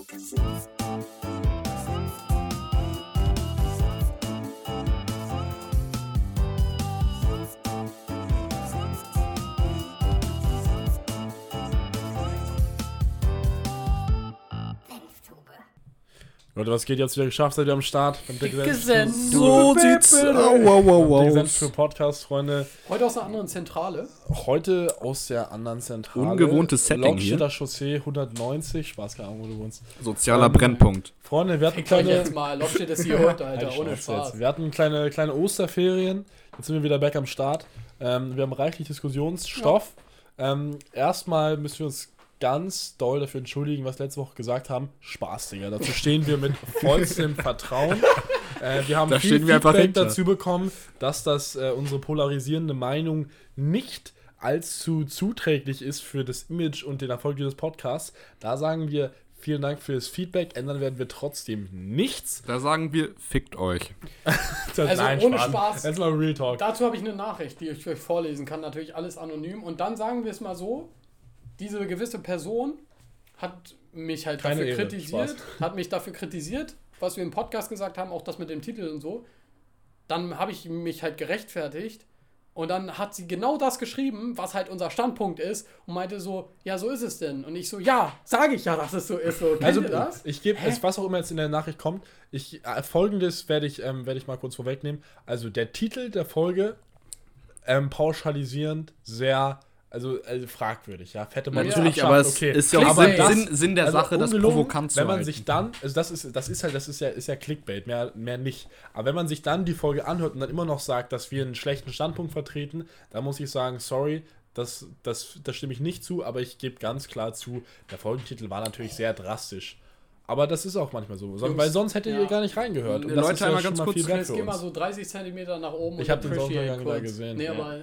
Podcast. Leute, was geht jetzt wieder geschafft? Seid ihr am Start? Gesendet. So sieht's. Wow, wow, wow. für Podcast, Freunde. Heute aus einer anderen Zentrale. Heute aus der anderen Zentrale. Ungewohntes Setting hier. Lockstädter Chaussee 190. Spaß, keine Ahnung, wo du wohnst. Sozialer Ähm, Brennpunkt. Freunde, wir hatten kleine... jetzt mal. Ist hier heute, Alter. Ohne jetzt. Spaß. Wir hatten kleine, kleine Osterferien. Jetzt sind wir wieder back am Start. Ähm, wir haben reichlich Diskussionsstoff. Ähm, erstmal müssen wir uns ganz doll dafür entschuldigen, was wir letzte Woche gesagt haben. Spaß, Digga. Dazu stehen wir mit vollstem Vertrauen. Äh, wir haben Da viel stehen wir einfach Feedback dazu bekommen, dass das äh, unsere polarisierende Meinung nicht allzu zuträglich ist für das Image und den Erfolg dieses Podcasts. Da sagen wir vielen Dank für das Feedback. Ändern werden wir trotzdem nichts. Da sagen wir, fickt euch. Also ohne Spaß. Jetzt mal Real Talk. Dazu habe ich eine Nachricht, die ich euch vorlesen kann. Natürlich alles anonym. Und dann sagen wir es mal so: Diese gewisse Person hat mich halt Keine dafür Ehre, kritisiert, Spaß. hat mich dafür kritisiert, was wir im Podcast gesagt haben, auch das mit dem Titel und so. Dann habe ich mich halt gerechtfertigt. Und dann hat sie genau das geschrieben, was halt unser Standpunkt ist, und meinte so, ja, so ist es denn. Und ich so, ja, sage ich ja, dass es so ist. So, Also das? ich gebe, es, was auch immer jetzt in der Nachricht kommt, ich, äh, folgendes werde ich, ähm, werde ich mal kurz vorwegnehmen. Also der Titel der Folge, ähm, pauschalisierend, sehr, also, also fragwürdig, ja. Fette Mann Natürlich, abschaffen, aber es okay. ist ja auch. Sinn, Aber Sinn, Sinn der also Sache, das provokant zu Wenn man halten. sich dann, also das ist, das ist halt, das ist ja, ist ja Clickbait, mehr, mehr nicht. Aber wenn man sich dann die Folge anhört und dann immer noch sagt, dass wir einen schlechten Standpunkt vertreten, dann muss ich sagen, sorry, das, das, das stimme ich nicht zu, aber ich gebe ganz klar zu, der Folgentitel war natürlich sehr drastisch. Aber das ist auch manchmal so, Jungs, weil sonst hättet ja. ihr gar nicht reingehört. Und Leute, das ist ja ganz mal kurz, Jetzt geh mal so 30 Zentimeter nach oben Ich und hab den Sonnenuntergang da kurz. gesehen, Nee, ja. aber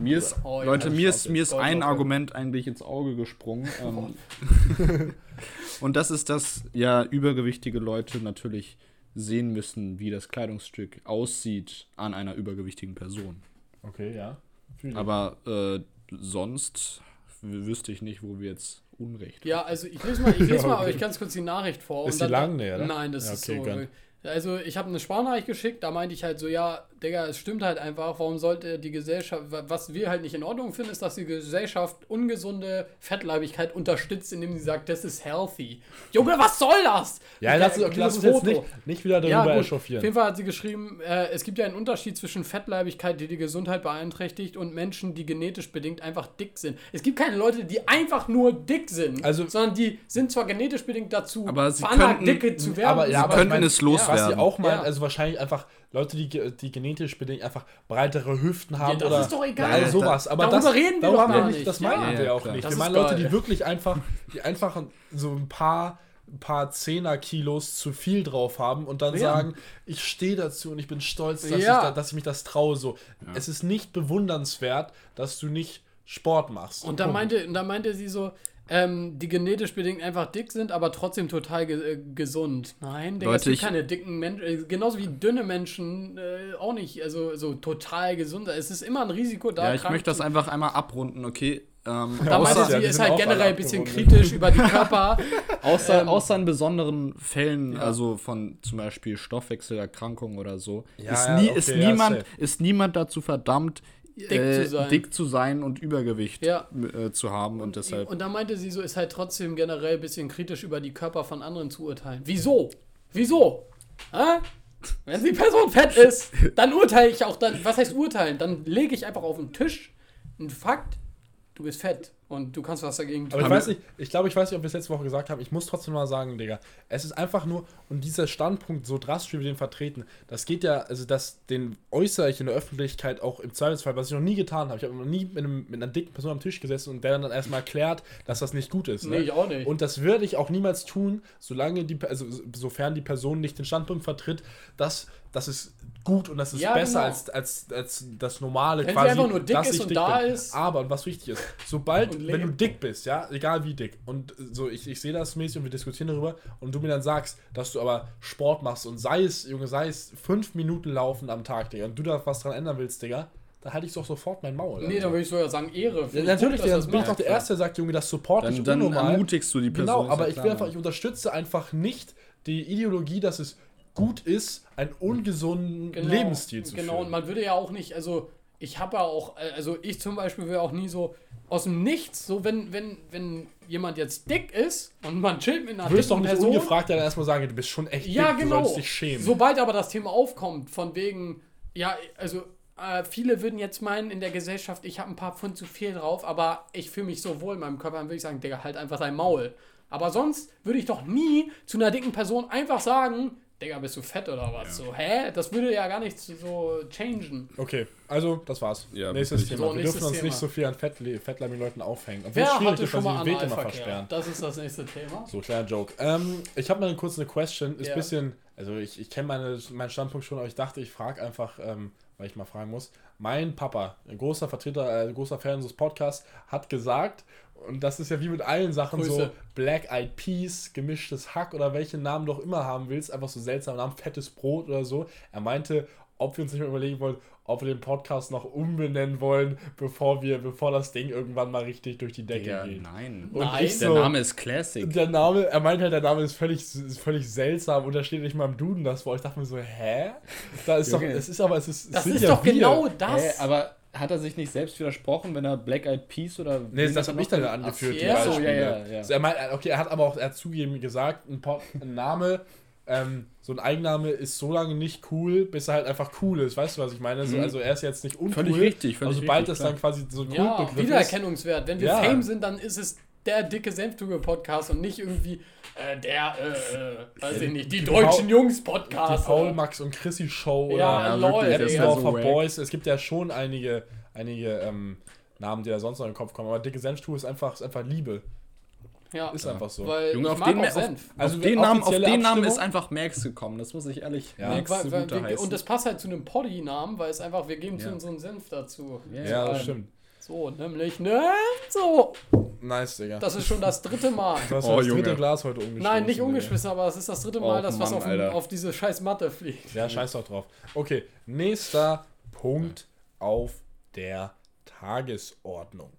Mir ist, Oh, Leute, mir ist, mir ist ein. Argument eigentlich ins Auge gesprungen. Ähm, und das ist, dass ja übergewichtige Leute natürlich sehen müssen, wie das Kleidungsstück aussieht an einer übergewichtigen Person. Okay, ja. Fühl. Aber äh, sonst wüsste ich nicht, wo wir jetzt Unrecht Ja, also ich lese mal, ich lese mal Okay. euch ganz kurz die Nachricht vor. Ist und die lang? Oder? Nein, das Ja, ist okay, so. Also ich habe eine Sprachnachricht geschickt, da meinte ich halt so, ja, Digga, es stimmt halt einfach, warum sollte die Gesellschaft, wa- was wir halt nicht in Ordnung finden, ist, dass die Gesellschaft ungesunde Fettleibigkeit unterstützt, indem sie sagt, das ist healthy. Junge, was soll das? ja, lass, uns- lass uns jetzt nicht, nicht wieder darüber Ja, gut. Auf echauffieren. jeden Fall hat sie geschrieben, äh, es gibt ja einen Unterschied zwischen Fettleibigkeit, die die Gesundheit beeinträchtigt, und Menschen, die genetisch bedingt einfach dick sind. Es gibt keine Leute, die einfach nur dick sind, Also- sondern die sind zwar genetisch bedingt dazu Aber sie veranlagt, könnten- dicke zu werden. aber, ja, Sie aber könnten ich mein, es Was loswerden. sie auch meint, Ja. also wahrscheinlich einfach Leute, die, die genetisch bedingt einfach breitere Hüften haben das oder ist doch egal. Ja, all sowas. Aber Darüber das, reden wir darüber doch haben gar nicht. nicht. Das Ja, meinen ja, wir auch klar. nicht. Das wir meinen Leute, die wirklich einfach, die einfach so ein paar ein paar Zehner-Kilos zu viel drauf haben und dann Ja. sagen, ich stehe dazu und ich bin stolz, dass, Ja. ich, da, dass ich mich das traue. So. Es ist nicht bewundernswert, dass du nicht Sport machst. Und Punkt. meinte, und dann meinte sie so, ähm, die genetisch bedingt einfach dick sind, aber trotzdem total ge äh, gesund. Nein, Digga, es Leute, gibt ich- keine dicken Menschen, äh, genauso wie dünne Menschen äh, auch nicht, also so total gesund. Es ist immer ein Risiko da. Ja, ich krank möchte das einfach einmal abrunden, okay? Ähm, Da Außer- meinte Ja, sie, die ist halt generell ein bisschen kritisch über die Körper. Außer, Ähm, außer in besonderen Fällen, Ja. also von zum Beispiel Stoffwechselerkrankungen oder so, Ja, ist, ja, nie, okay, ist, ja, niemand, safe. ist niemand dazu verdammt, Dick äh, zu sein. dick zu sein und Übergewicht Ja. äh, zu haben und deshalb. Und dann meinte sie so, ist halt trotzdem generell ein bisschen kritisch über die Körper von anderen zu urteilen. Wieso? Wieso? Hä? Wenn die Person fett ist, dann urteile ich auch dann, was heißt urteilen? Dann lege ich einfach auf den Tisch einen Fakt, du bist fett und du kannst was dagegen tun. Aber ich weiß nicht, ich glaube, ich weiß nicht, ob wir es letzte Woche gesagt haben. Ich muss trotzdem mal sagen, Digga, es ist einfach nur, und dieser Standpunkt, so drastisch wie wir den vertreten, das geht ja, also das, den äußere ich in der Öffentlichkeit auch im Zweifelsfall, was ich noch nie getan habe. Ich habe noch nie mit, einem, mit einer dicken Person am Tisch gesessen und der dann erstmal erklärt, dass das nicht gut ist. Nee, ich auch nicht. Und das würde ich auch niemals tun, solange die, also sofern die Person nicht den Standpunkt vertritt, dass das ist gut und das ist Ja, besser genau. als, als, als das normale Wenn sie einfach nur dick dass ist ich und da bin. ist. Aber und was wichtig ist, sobald, wenn du dick bist, ja, egal wie dick, und so, ich, ich sehe das mäßig und wir diskutieren darüber, und du mir dann sagst, dass du aber Sport machst und sei es, Junge, sei es fünf Minuten laufen am Tag, Digga, und du da was dran ändern willst, Digga, da halte ich doch sofort mein Maul. Nee, dann würde ich sogar sagen Ehre. ja, natürlich, gut, dann das bin ich doch der Erste, der sagt, Junge, das supporte ich Dann, dann unnormal. ermutigst du die Person. Genau, aber ich will einfach, ich unterstütze einfach nicht die Ideologie, dass es gut ist, einen ungesunden Genau, Lebensstil zu Genau, führen. und man würde ja auch nicht, also ich habe ja auch, äh, also ich zum Beispiel will auch nie so aus dem Nichts, so wenn, wenn, wenn jemand jetzt dick ist und man chillt mit einer Du wirst doch nicht Person. ungefragt dann erstmal sagen, du bist schon echt Ja, dick, du genau. solltest dich schämen. Sobald aber das Thema aufkommt, von wegen, ja, also äh, viele würden jetzt meinen in der Gesellschaft, ich habe ein paar Pfund zu viel drauf, aber ich fühle mich so wohl in meinem Körper, dann würde ich sagen, Digga, halt einfach dein Maul. Aber sonst würde ich doch nie zu einer dicken Person einfach sagen, Digga, bist du fett oder was? So, hä? Das würde ja gar nichts so changen. Okay, also das war's. Ja, nächstes. Thema. So, Wir nächstes dürfen uns Thema. nicht so viel an Fettli- Fettleimi-Leuten aufhängen. Obwohl Wer es schwierig hatte ist, schon mal immer Analverkehr? versperren. Das ist das nächste Thema. So, kleiner Joke. Ähm, ich habe mal kurz eine Question. Ist Ja. bisschen, also ich, ich kenne meine, meinen Standpunkt schon, aber ich dachte, ich frage einfach, ähm, weil ich mal fragen muss. Mein Papa, ein großer Vertreter, äh, ein großer Fan unseres Podcasts, hat gesagt, und das ist ja wie mit allen Sachen so, Grüße. Black Eyed Peas, gemischtes Hack oder welchen Namen du auch immer haben willst, einfach so seltsame Namen, fettes Brot oder so. Er meinte, ob wir uns nicht mal überlegen wollen, ob wir den Podcast noch umbenennen wollen, bevor wir, bevor das Ding irgendwann mal richtig durch die Decke Ja, geht. nein. Und Nein. ich Der so, Name ist Classic. der Name, er meint halt, der Name ist völlig, ist völlig seltsam und da steht nicht mal im Duden das vor. Ich dachte mir so, hä? Da ist doch, es ist aber, es ist, es Das sind ist ja doch wir. genau das. Hä, aber hat er sich nicht selbst widersprochen, wenn er Black Eyed Peas oder. Nee, das hat habe ich dann angeführt. die ja, so, ja, ja, ja. Also er meint, okay, er hat aber auch, er hat zugegeben gesagt, ein, Pod, ein Name, ähm, so ein Eigenname ist so lange nicht cool, bis er halt einfach cool ist. Weißt du, was ich meine? So, Mhm. also er ist jetzt nicht uncool. Völlig richtig, völlig also sobald richtig, das dann quasi so ein Ja, Kultbegriff ist. Wiedererkennungswert. Wenn wir Ja. Fame sind, dann ist es der dicke Senftuge-Podcast und nicht irgendwie äh, der, äh, äh, weiß ich nicht, die, die deutschen Jungs-Podcast. die Paul, Max und Chrissy Show oder Ja, Ja, Apple so for wack. Boys. Es gibt ja schon einige, einige ähm, Namen, die da sonst noch in den Kopf kommen. Aber dicke Senftuch ist einfach, ist einfach Liebe. Ja, Ist einfach so. weil Junge, ich auf den, auf, Senf. Also auf den, Namen, auf offizielle den Namen ist einfach Max gekommen, das muss ich ehrlich Ja. Max Weil- weil wir, und das passt halt zu einem Poddy-Namen, weil es einfach, wir geben zu Ja. unseren Senf dazu. Ja, Ja, das stimmt. So, nämlich, ne? So. Nice, Digga. Das ist schon das dritte Mal. Du hast Oh, das Junge. dritte Glas heute umgeschmissen. Nein, nicht Digga. umgeschmissen, aber es ist das dritte Mal, Och, dass was Mann, auf, Alter. auf diese scheiß Matte fliegt. Ja, scheiß doch drauf. Okay, nächster Punkt auf der Tagesordnung.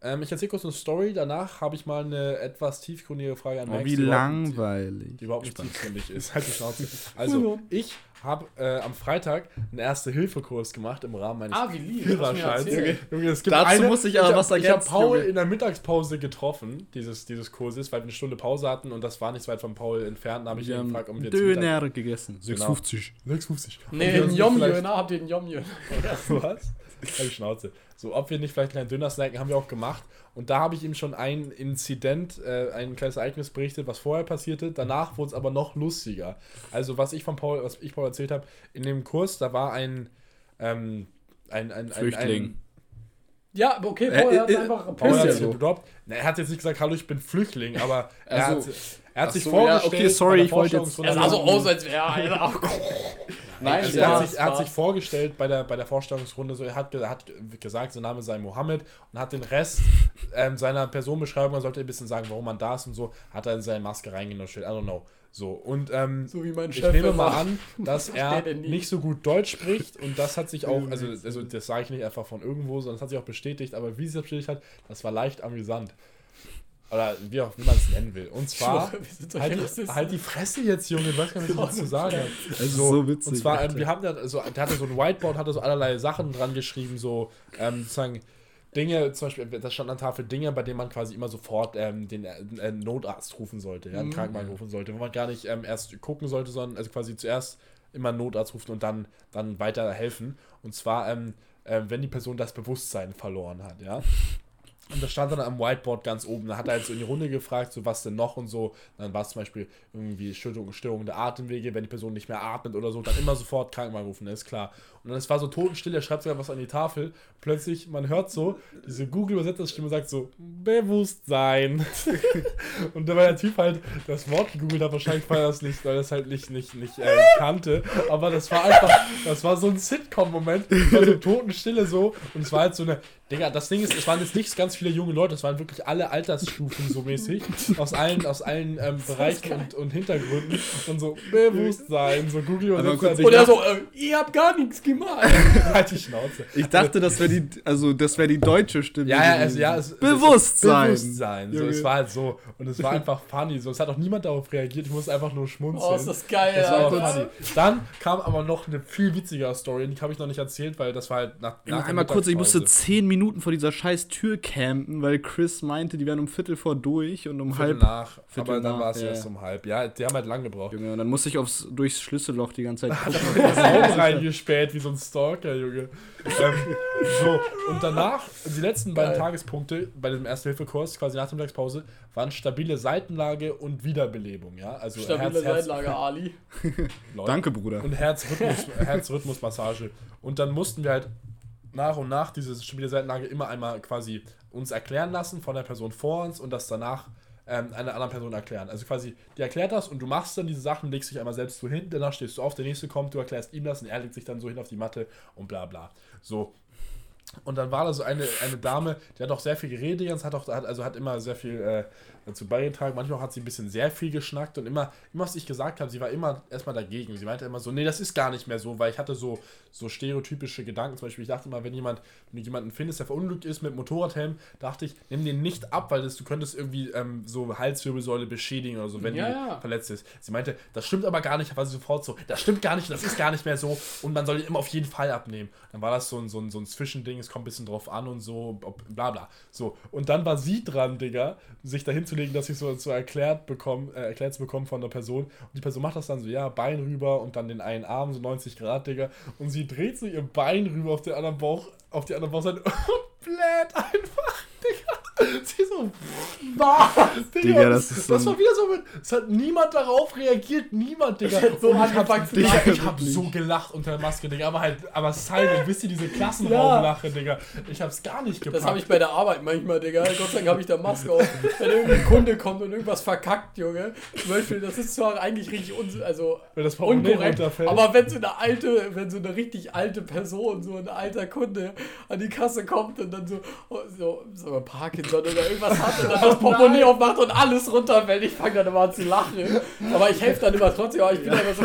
Ähm, ich erzähle kurz eine Story, danach habe ich mal eine etwas tiefgründige Frage an Oh, Max. wie die überhaupt- langweilig. Die überhaupt nicht tiefgründig ist. Halt die Schnauze. Also, ich habe äh, am Freitag einen Erste-Hilfe-Kurs gemacht im Rahmen meines Ah, wie lieb. hast du mir Führerscheins. erzählt. Junge, es gibt Dazu muss ich aber hab- was Ich habe ergänzen, Paul Junge. in der Mittagspause getroffen, dieses, dieses Kurses, weil wir eine Stunde Pause hatten und das war nicht so weit von Paul entfernt. Da habe ich ihn gefragt, ob wir zu Mittag- Döner gegessen. Genau. 6,50. 6,50. Nee, den vielleicht- ne? Habt ihr den Yomjö? Was? Halt die Schnauze. So, ob wir nicht vielleicht einen Döner snacken, haben wir auch gemacht. Und da habe ich ihm schon ein Inzident, äh, ein kleines Ereignis berichtet, was vorher passierte. Danach wurde es aber noch lustiger. Also, was ich von Paul, was ich Paul erzählt habe, in dem Kurs, da war ein, ähm, ein, ein, ein Flüchtling. Ein, Ja, okay, Äh, Paul hat äh, einfach Paul Ist hat sich so. gedroppt. Na, er hat jetzt nicht gesagt, hallo, ich bin Flüchtling, aber er Also, hat, er hat ach sich so, ja, vorgestellt. okay, sorry, ich wollte jetzt- Vorstellungsrunde- Er sah so aus, als wäre er. Nein, Also er, hat sich, er hat sich vorgestellt bei der, bei der Vorstellungsrunde, so, er hat, hat gesagt, sein Name sei Mohammed und hat den Rest ähm, seiner Personenbeschreibung, er sollte ein bisschen sagen, warum man da ist und so, hat er in seine Maske reingenuschelt. I don't know. So, und ähm, So wie mein ich nehme mal an, dass er nicht so gut Deutsch spricht und das hat sich auch, also, also das sage ich nicht einfach von irgendwo, sondern das hat sich auch bestätigt, aber wie sie es bestätigt hat, das war leicht amüsant. Oder wie auch, wie man es nennen will. Und zwar, schwöre, wir sind solche halt, die, halt die Fresse jetzt, Junge, ich weiß gar nicht, was ich dazu sagen habe. Das ist so witzig, Und zwar, ähm, wir haben da, also, der hatte so ein Whiteboard, hatte so allerlei Sachen dran geschrieben, so, ähm, sozusagen, Dinge, zum Beispiel, da stand an der Tafel Dinge, bei denen man quasi immer sofort ähm, den äh, Notarzt rufen sollte, ja, einen Mhm. Krankenwagen rufen sollte, wo man gar nicht ähm, erst gucken sollte, sondern also quasi zuerst immer einen Notarzt rufen und dann, dann weiter helfen. Und zwar, ähm, äh, wenn die Person das Bewusstsein verloren hat, ja. Und das stand dann am Whiteboard ganz oben. Da hat er halt so in die Runde gefragt, so was denn noch und so. Dann war es zum Beispiel irgendwie Störung, Störung der Atemwege, wenn die Person nicht mehr atmet oder so, dann immer sofort Krankenwagen rufen, das ist klar. Und dann es war so totenstill, er schreibt sogar was an die Tafel. Plötzlich, man hört so, diese Google-Übersetzerstimme sagt so, Bewusstsein. und da war der Typ halt das Wort gegoogelt hat, wahrscheinlich er das nicht, weil das halt nicht, nicht, nicht äh, kannte. Aber das war einfach, das war so ein Sitcom-Moment, war so Totenstille so. Und es war halt so eine Digga, das Ding ist, es waren jetzt nicht ganz viele junge Leute, es waren wirklich alle Altersstufen so mäßig, aus allen, aus allen ähm, Bereichen und, und Hintergründen und so Bewusstsein, so Google und, so, Und er so, äh, ihr habt gar nichts gemacht. halt die Schnauze. Ich dachte, das wäre die, also das wäre die deutsche Stimme. Ja, ja, es, ja, es, Bewusstsein. Bewusstsein. So, es war halt so. Und es war einfach funny. So, es hat auch niemand darauf reagiert. Ich musste einfach nur schmunzeln. Oh, ist das geil, Das war auch Alter. funny. Dann kam aber noch eine viel witzigere Story, die habe ich noch nicht erzählt, weil das war halt nach. Ja, nach einmal kurz, ich musste Mittagspause. zehn Minuten vor dieser scheiß Tür campen, weil Chris meinte, die wären um Viertel vor durch und um Viertel halb. nach, Viertel aber dann nach, war es ja. erst um halb. Ja, die haben halt lang gebraucht. Junge, und dann musste ich aufs, durchs Schlüsselloch die ganze Zeit gucken. Raum reingespäht wie so ein Stalker, Junge. ähm, so, und danach, die letzten beiden Geil. Tagespunkte bei dem Erste-Hilfe-Kurs, quasi nach der Mittagspause, waren stabile Seitenlage und Wiederbelebung, ja. Also Stabile Herz, Herz, Seitenlage, Ali. Leute. Danke, Bruder. Und Herzrhythmus, Herzrhythmusmassage. Und dann mussten wir halt nach und nach diese stabile immer einmal quasi uns erklären lassen von der Person vor uns und das danach ähm, einer anderen Person erklären. Also quasi, die erklärt das und du machst dann diese Sachen, legst dich einmal selbst so hin, danach stehst du auf, der nächste kommt, du erklärst ihm das und er legt sich dann so hin auf die Matte und bla bla. So. Und dann war da so eine, eine Dame, die hat auch sehr viel geredet, hat auch, hat, also hat immer sehr viel äh, dazu beigetragen. Manchmal hat sie ein bisschen sehr viel geschnackt und immer, immer was ich gesagt habe, sie war immer erstmal dagegen. Sie meinte immer so, nee, das ist gar nicht mehr so, weil ich hatte so, so stereotypische Gedanken. Zum Beispiel, ich dachte immer, wenn jemand, wenn du jemanden findest, der verunglückt ist mit Motorradhelm, dachte ich, nimm den nicht ab, weil das, du könntest irgendwie ähm, so Halswirbelsäule beschädigen oder so, wenn Ja, die ja. verletzt ist. Sie meinte, das stimmt aber gar nicht, war sie sofort so, das stimmt gar nicht, das ist gar nicht mehr so und man soll ihn immer auf jeden Fall abnehmen. Dann war das so ein, so ein, so ein Zwischending, es kommt ein bisschen drauf an und so, ob, bla bla. So, und dann war sie dran, Digga, sich dahin zu legen, dass ich so, so erklärt bekomme, äh, erklärt zu bekommen von der Person. Und die Person macht das dann so, ja, Bein rüber und dann den einen Arm, so 90 Grad, Digga. Und sie dreht so ihr Bein rüber auf den anderen Bauch, auf die andere Bauchseite und bläht einfach, Digga. Sie so, was? Digga, und das ist so das ein- war wieder so mit, es hat niemand darauf reagiert, niemand, Digga. So hab, angefangen zu Digga, ich hab so gelacht unter der Maske, Digga, aber halt, aber silent, wisst ihr, diese Ja. Klassenraumlache, Digga. Ich hab's gar nicht gepackt. Das habe ich bei der Arbeit manchmal, Digga. Gott sei Dank habe ich da Maske auf. Wenn irgendein Kunde kommt und irgendwas verkackt, Junge. Zum Beispiel, das ist zwar eigentlich richtig uns, also Wenn das unkorrekt, aber wenn so eine alte, wenn so eine richtig alte Person, so ein alter Kunde an die Kasse kommt und dann so, so, so Parkinson oder irgendwas hat und dann das Portemonnaie aufmacht und alles runterfällt, ich fange dann immer an zu lachen. Aber ich helfe dann immer trotzdem, aber ich bin immer so,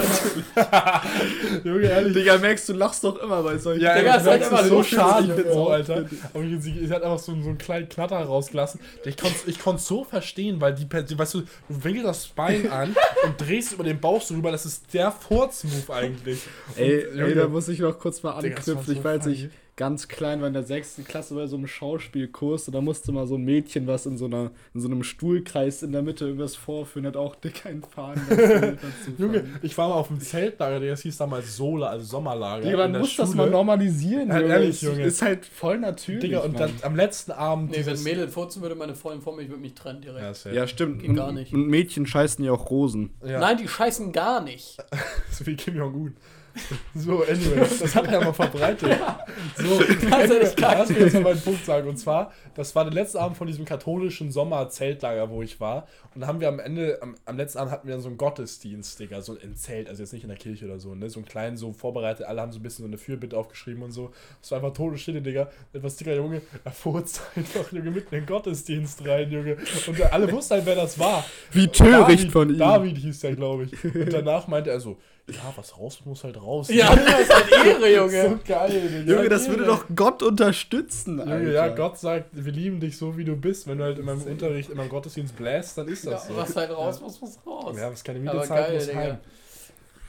Junge, ehrlich. Digga, merkst du, lachst doch immer bei solchen. Ja, Digga, ich ist halt immer so schade, Junge. so, Alter. Aber sie, sie hat einfach so, so einen kleinen Knatter rausgelassen. Ich konnte ich konnt's so verstehen, weil die, die, weißt du, du winkelst das Bein an und drehst über den Bauch so rüber. Das ist der Furz-Move eigentlich. Ey, Und, ey, da muss ich noch kurz mal Digga, anknüpfen. so ich weiß nicht, ganz klein war in der sechsten Klasse bei so einem Schauspielkurs und da musste mal so ein Mädchen, was in so, einer, in so einem Stuhlkreis in der Mitte irgendwas vorführen, hat auch dick einen Faden. Junge, ich war mal auf dem Zeltlager, das hieß damals Sola, also Sommerlager. Digga, man in der muss das Schule. mal normalisieren, Ja, Junge. ehrlich, Junge. Ist halt voll natürlich. Digga, und dann am letzten Abend. nee, wenn ein Mädel furzen würde, meine Freundin vor mir, ich würde mich trennen direkt. Ja. Ja, stimmt. Geht und, gar nicht. Und Mädchen scheißen ja auch Rosen. ja. Nein, die scheißen gar nicht. So wie Kim Jong-un. So, anyway, das hat er mal verbreitet. So, Kannst du nicht lass mich jetzt mal meinen Punkt sagen. Und zwar, das war der letzte Abend von diesem katholischen Sommerzeltlager, wo ich war. Und dann haben wir am Ende, am, am letzten Abend hatten wir dann so einen Gottesdienst, Digga, so ein Zelt, also jetzt nicht in der Kirche oder so, ne? So einen kleinen, so vorbereitet, alle haben so ein bisschen so eine Fürbitte aufgeschrieben und so. Es war einfach Todesstille, Digga. Etwas dicker Junge, er furzt einfach, Junge, mitten in den Gottesdienst rein, Junge. Und alle wussten halt, wer das war. Wie töricht David, von ihm. David hieß der, glaube ich. Und danach meinte er so, ja, was raus muss halt raus. Ja, das ist halt Ehre, Junge. so geil. Junge, das würde doch Gott unterstützen, Alter. Junge, ja, Gott sagt, wir lieben dich so, wie du bist. Wenn du halt in meinem Unterricht, in meinem Gottesdienst bläst, dann ist Ja, das so. was halt raus muss, muss raus. Ja, was keine Miete zahlt, muss Digga. heim.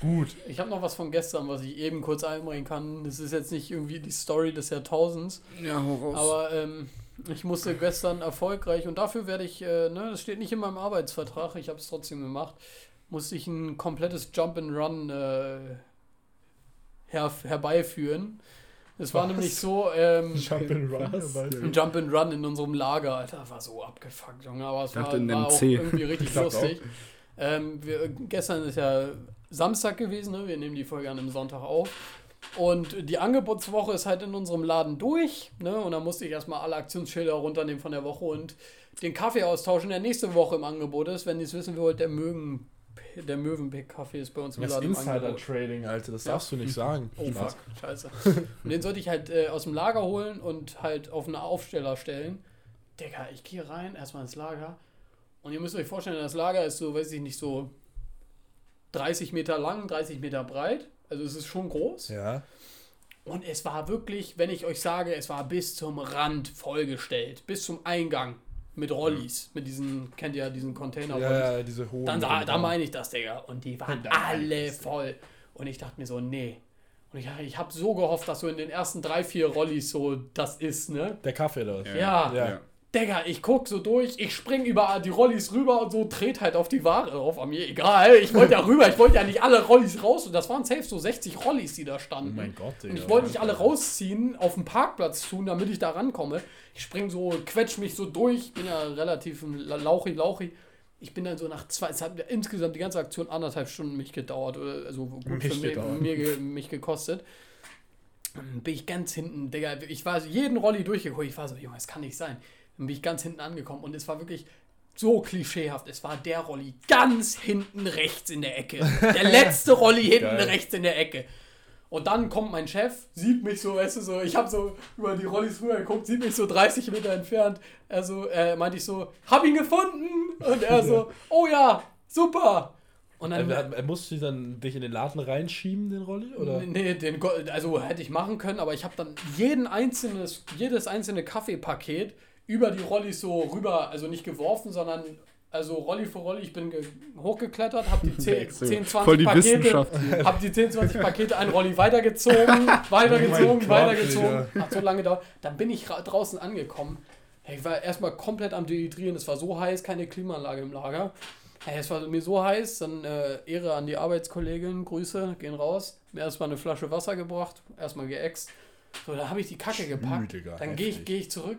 Gut. Ich habe noch was von gestern, was ich eben kurz einbringen kann. Das ist jetzt nicht irgendwie die Story des Jahrtausends, Ja, hau raus. aber ähm, ich musste gestern erfolgreich und dafür werde ich, äh, ne, das steht nicht in meinem Arbeitsvertrag, ich habe es trotzdem gemacht, musste ich ein komplettes Jump and Run äh, her herbeiführen. Es war Was? nämlich so, ähm, Jump and Run. Ein Jump and Run in unserem Lager, Alter, war so abgefuckt, Junge, aber es war, war auch irgendwie richtig lustig. Ähm, wir, gestern ist ja Samstag gewesen, ne? wir nehmen die Folge an einem Sonntag auf. Und die Angebotswoche ist halt in unserem Laden durch. Ne? Und da musste ich erstmal alle Aktionsschilder runternehmen von der Woche und den Kaffee austauschen, der nächste Woche im Angebot ist. Wenn ihr es wissen wollt, der Mögen der Möwenpick-Kaffee ist bei uns im Das Laden. Insider-Trading, Alter, das Ja. darfst du nicht sagen. Oh Spaß. fuck, scheiße. Und den sollte ich halt äh, aus dem Lager holen und halt auf einen Aufsteller stellen. Digga, ich gehe rein, erstmal ins Lager. Und ihr müsst euch vorstellen, das Lager ist so, weiß ich nicht, so 30 Meter lang, 30 Meter breit. Also es ist schon groß. Ja. Und es war wirklich, wenn ich euch sage, es war bis zum Rand vollgestellt. Bis zum Eingang. Mit Rollis. Mit diesen, kennt ihr ja diesen Container Ja, ja, diese hohen. dann da, da meine ich das, Digga. Und die waren Da alle voll. Und ich dachte mir so, nee. Und ich, ich habe so gehofft, dass so in den ersten drei, vier Rollis so das ist, ne? Der Kaffee da. Ja. Ja. Digga, ich guck so durch, ich spring über die Rollis rüber und so, dreht halt auf die Ware drauf. An mir egal, ich wollte ja rüber, ich wollte ja nicht alle Rollis raus. Und das waren safe so 60 Rollis, die da standen. Oh mein Gott, Digga. Und ich wollte nicht alle rausziehen, auf den Parkplatz tun, damit ich da rankomme. Ich spring so, quetsch mich so durch, bin ja relativ lauchi, lauchi. Ich bin dann so nach zwei, es hat insgesamt die ganze Aktion anderthalb Stunden mich gedauert, oder also gut Mich für mich, gedauert. mir, ge- mich gekostet. Dann bin ich ganz hinten, Digga, ich war jeden Rolli durchgeguckt, ich war so, Junge, das kann nicht sein. Dann bin ich ganz hinten angekommen und es war wirklich so klischeehaft. Es war der Rolli ganz hinten rechts in der Ecke. Der letzte Rolli hinten Geil. rechts in der Ecke. Und dann kommt mein Chef, sieht mich so, weißt du, so, ich habe so über die Rollis rüber geguckt, sieht mich so 30 Meter entfernt. Er so, äh, meinte ich so, hab ihn gefunden. Und er so, oh ja, super. Und dann, Er, er musste dann dich in den Laden reinschieben, den Rolli? Oder? Nee, den, also hätte ich machen können, aber ich habe dann jeden einzelnes, jedes einzelne Kaffeepaket über die Rollis so rüber, also nicht geworfen, sondern also Rolli für Rolli, ich bin ge- hochgeklettert, habe die 10, 10 20 Voll die Pakete, habe die 10, 20 Pakete ein Rolli weitergezogen, weitergezogen, Oh Gott, weitergezogen, hat so lange gedauert. Dann bin ich ra- draußen angekommen. Hey, Ich war erstmal komplett am Dehydrieren, es war so heiß, keine Klimaanlage im Lager. Hey, es war mir so heiß, dann äh, Ehre an die Arbeitskollegin, Grüße, gehen raus. Mir erstmal eine Flasche Wasser gebracht, erstmal geäxt. So, da habe ich die Kacke gepackt. Dann gehe ich, geh ich zurück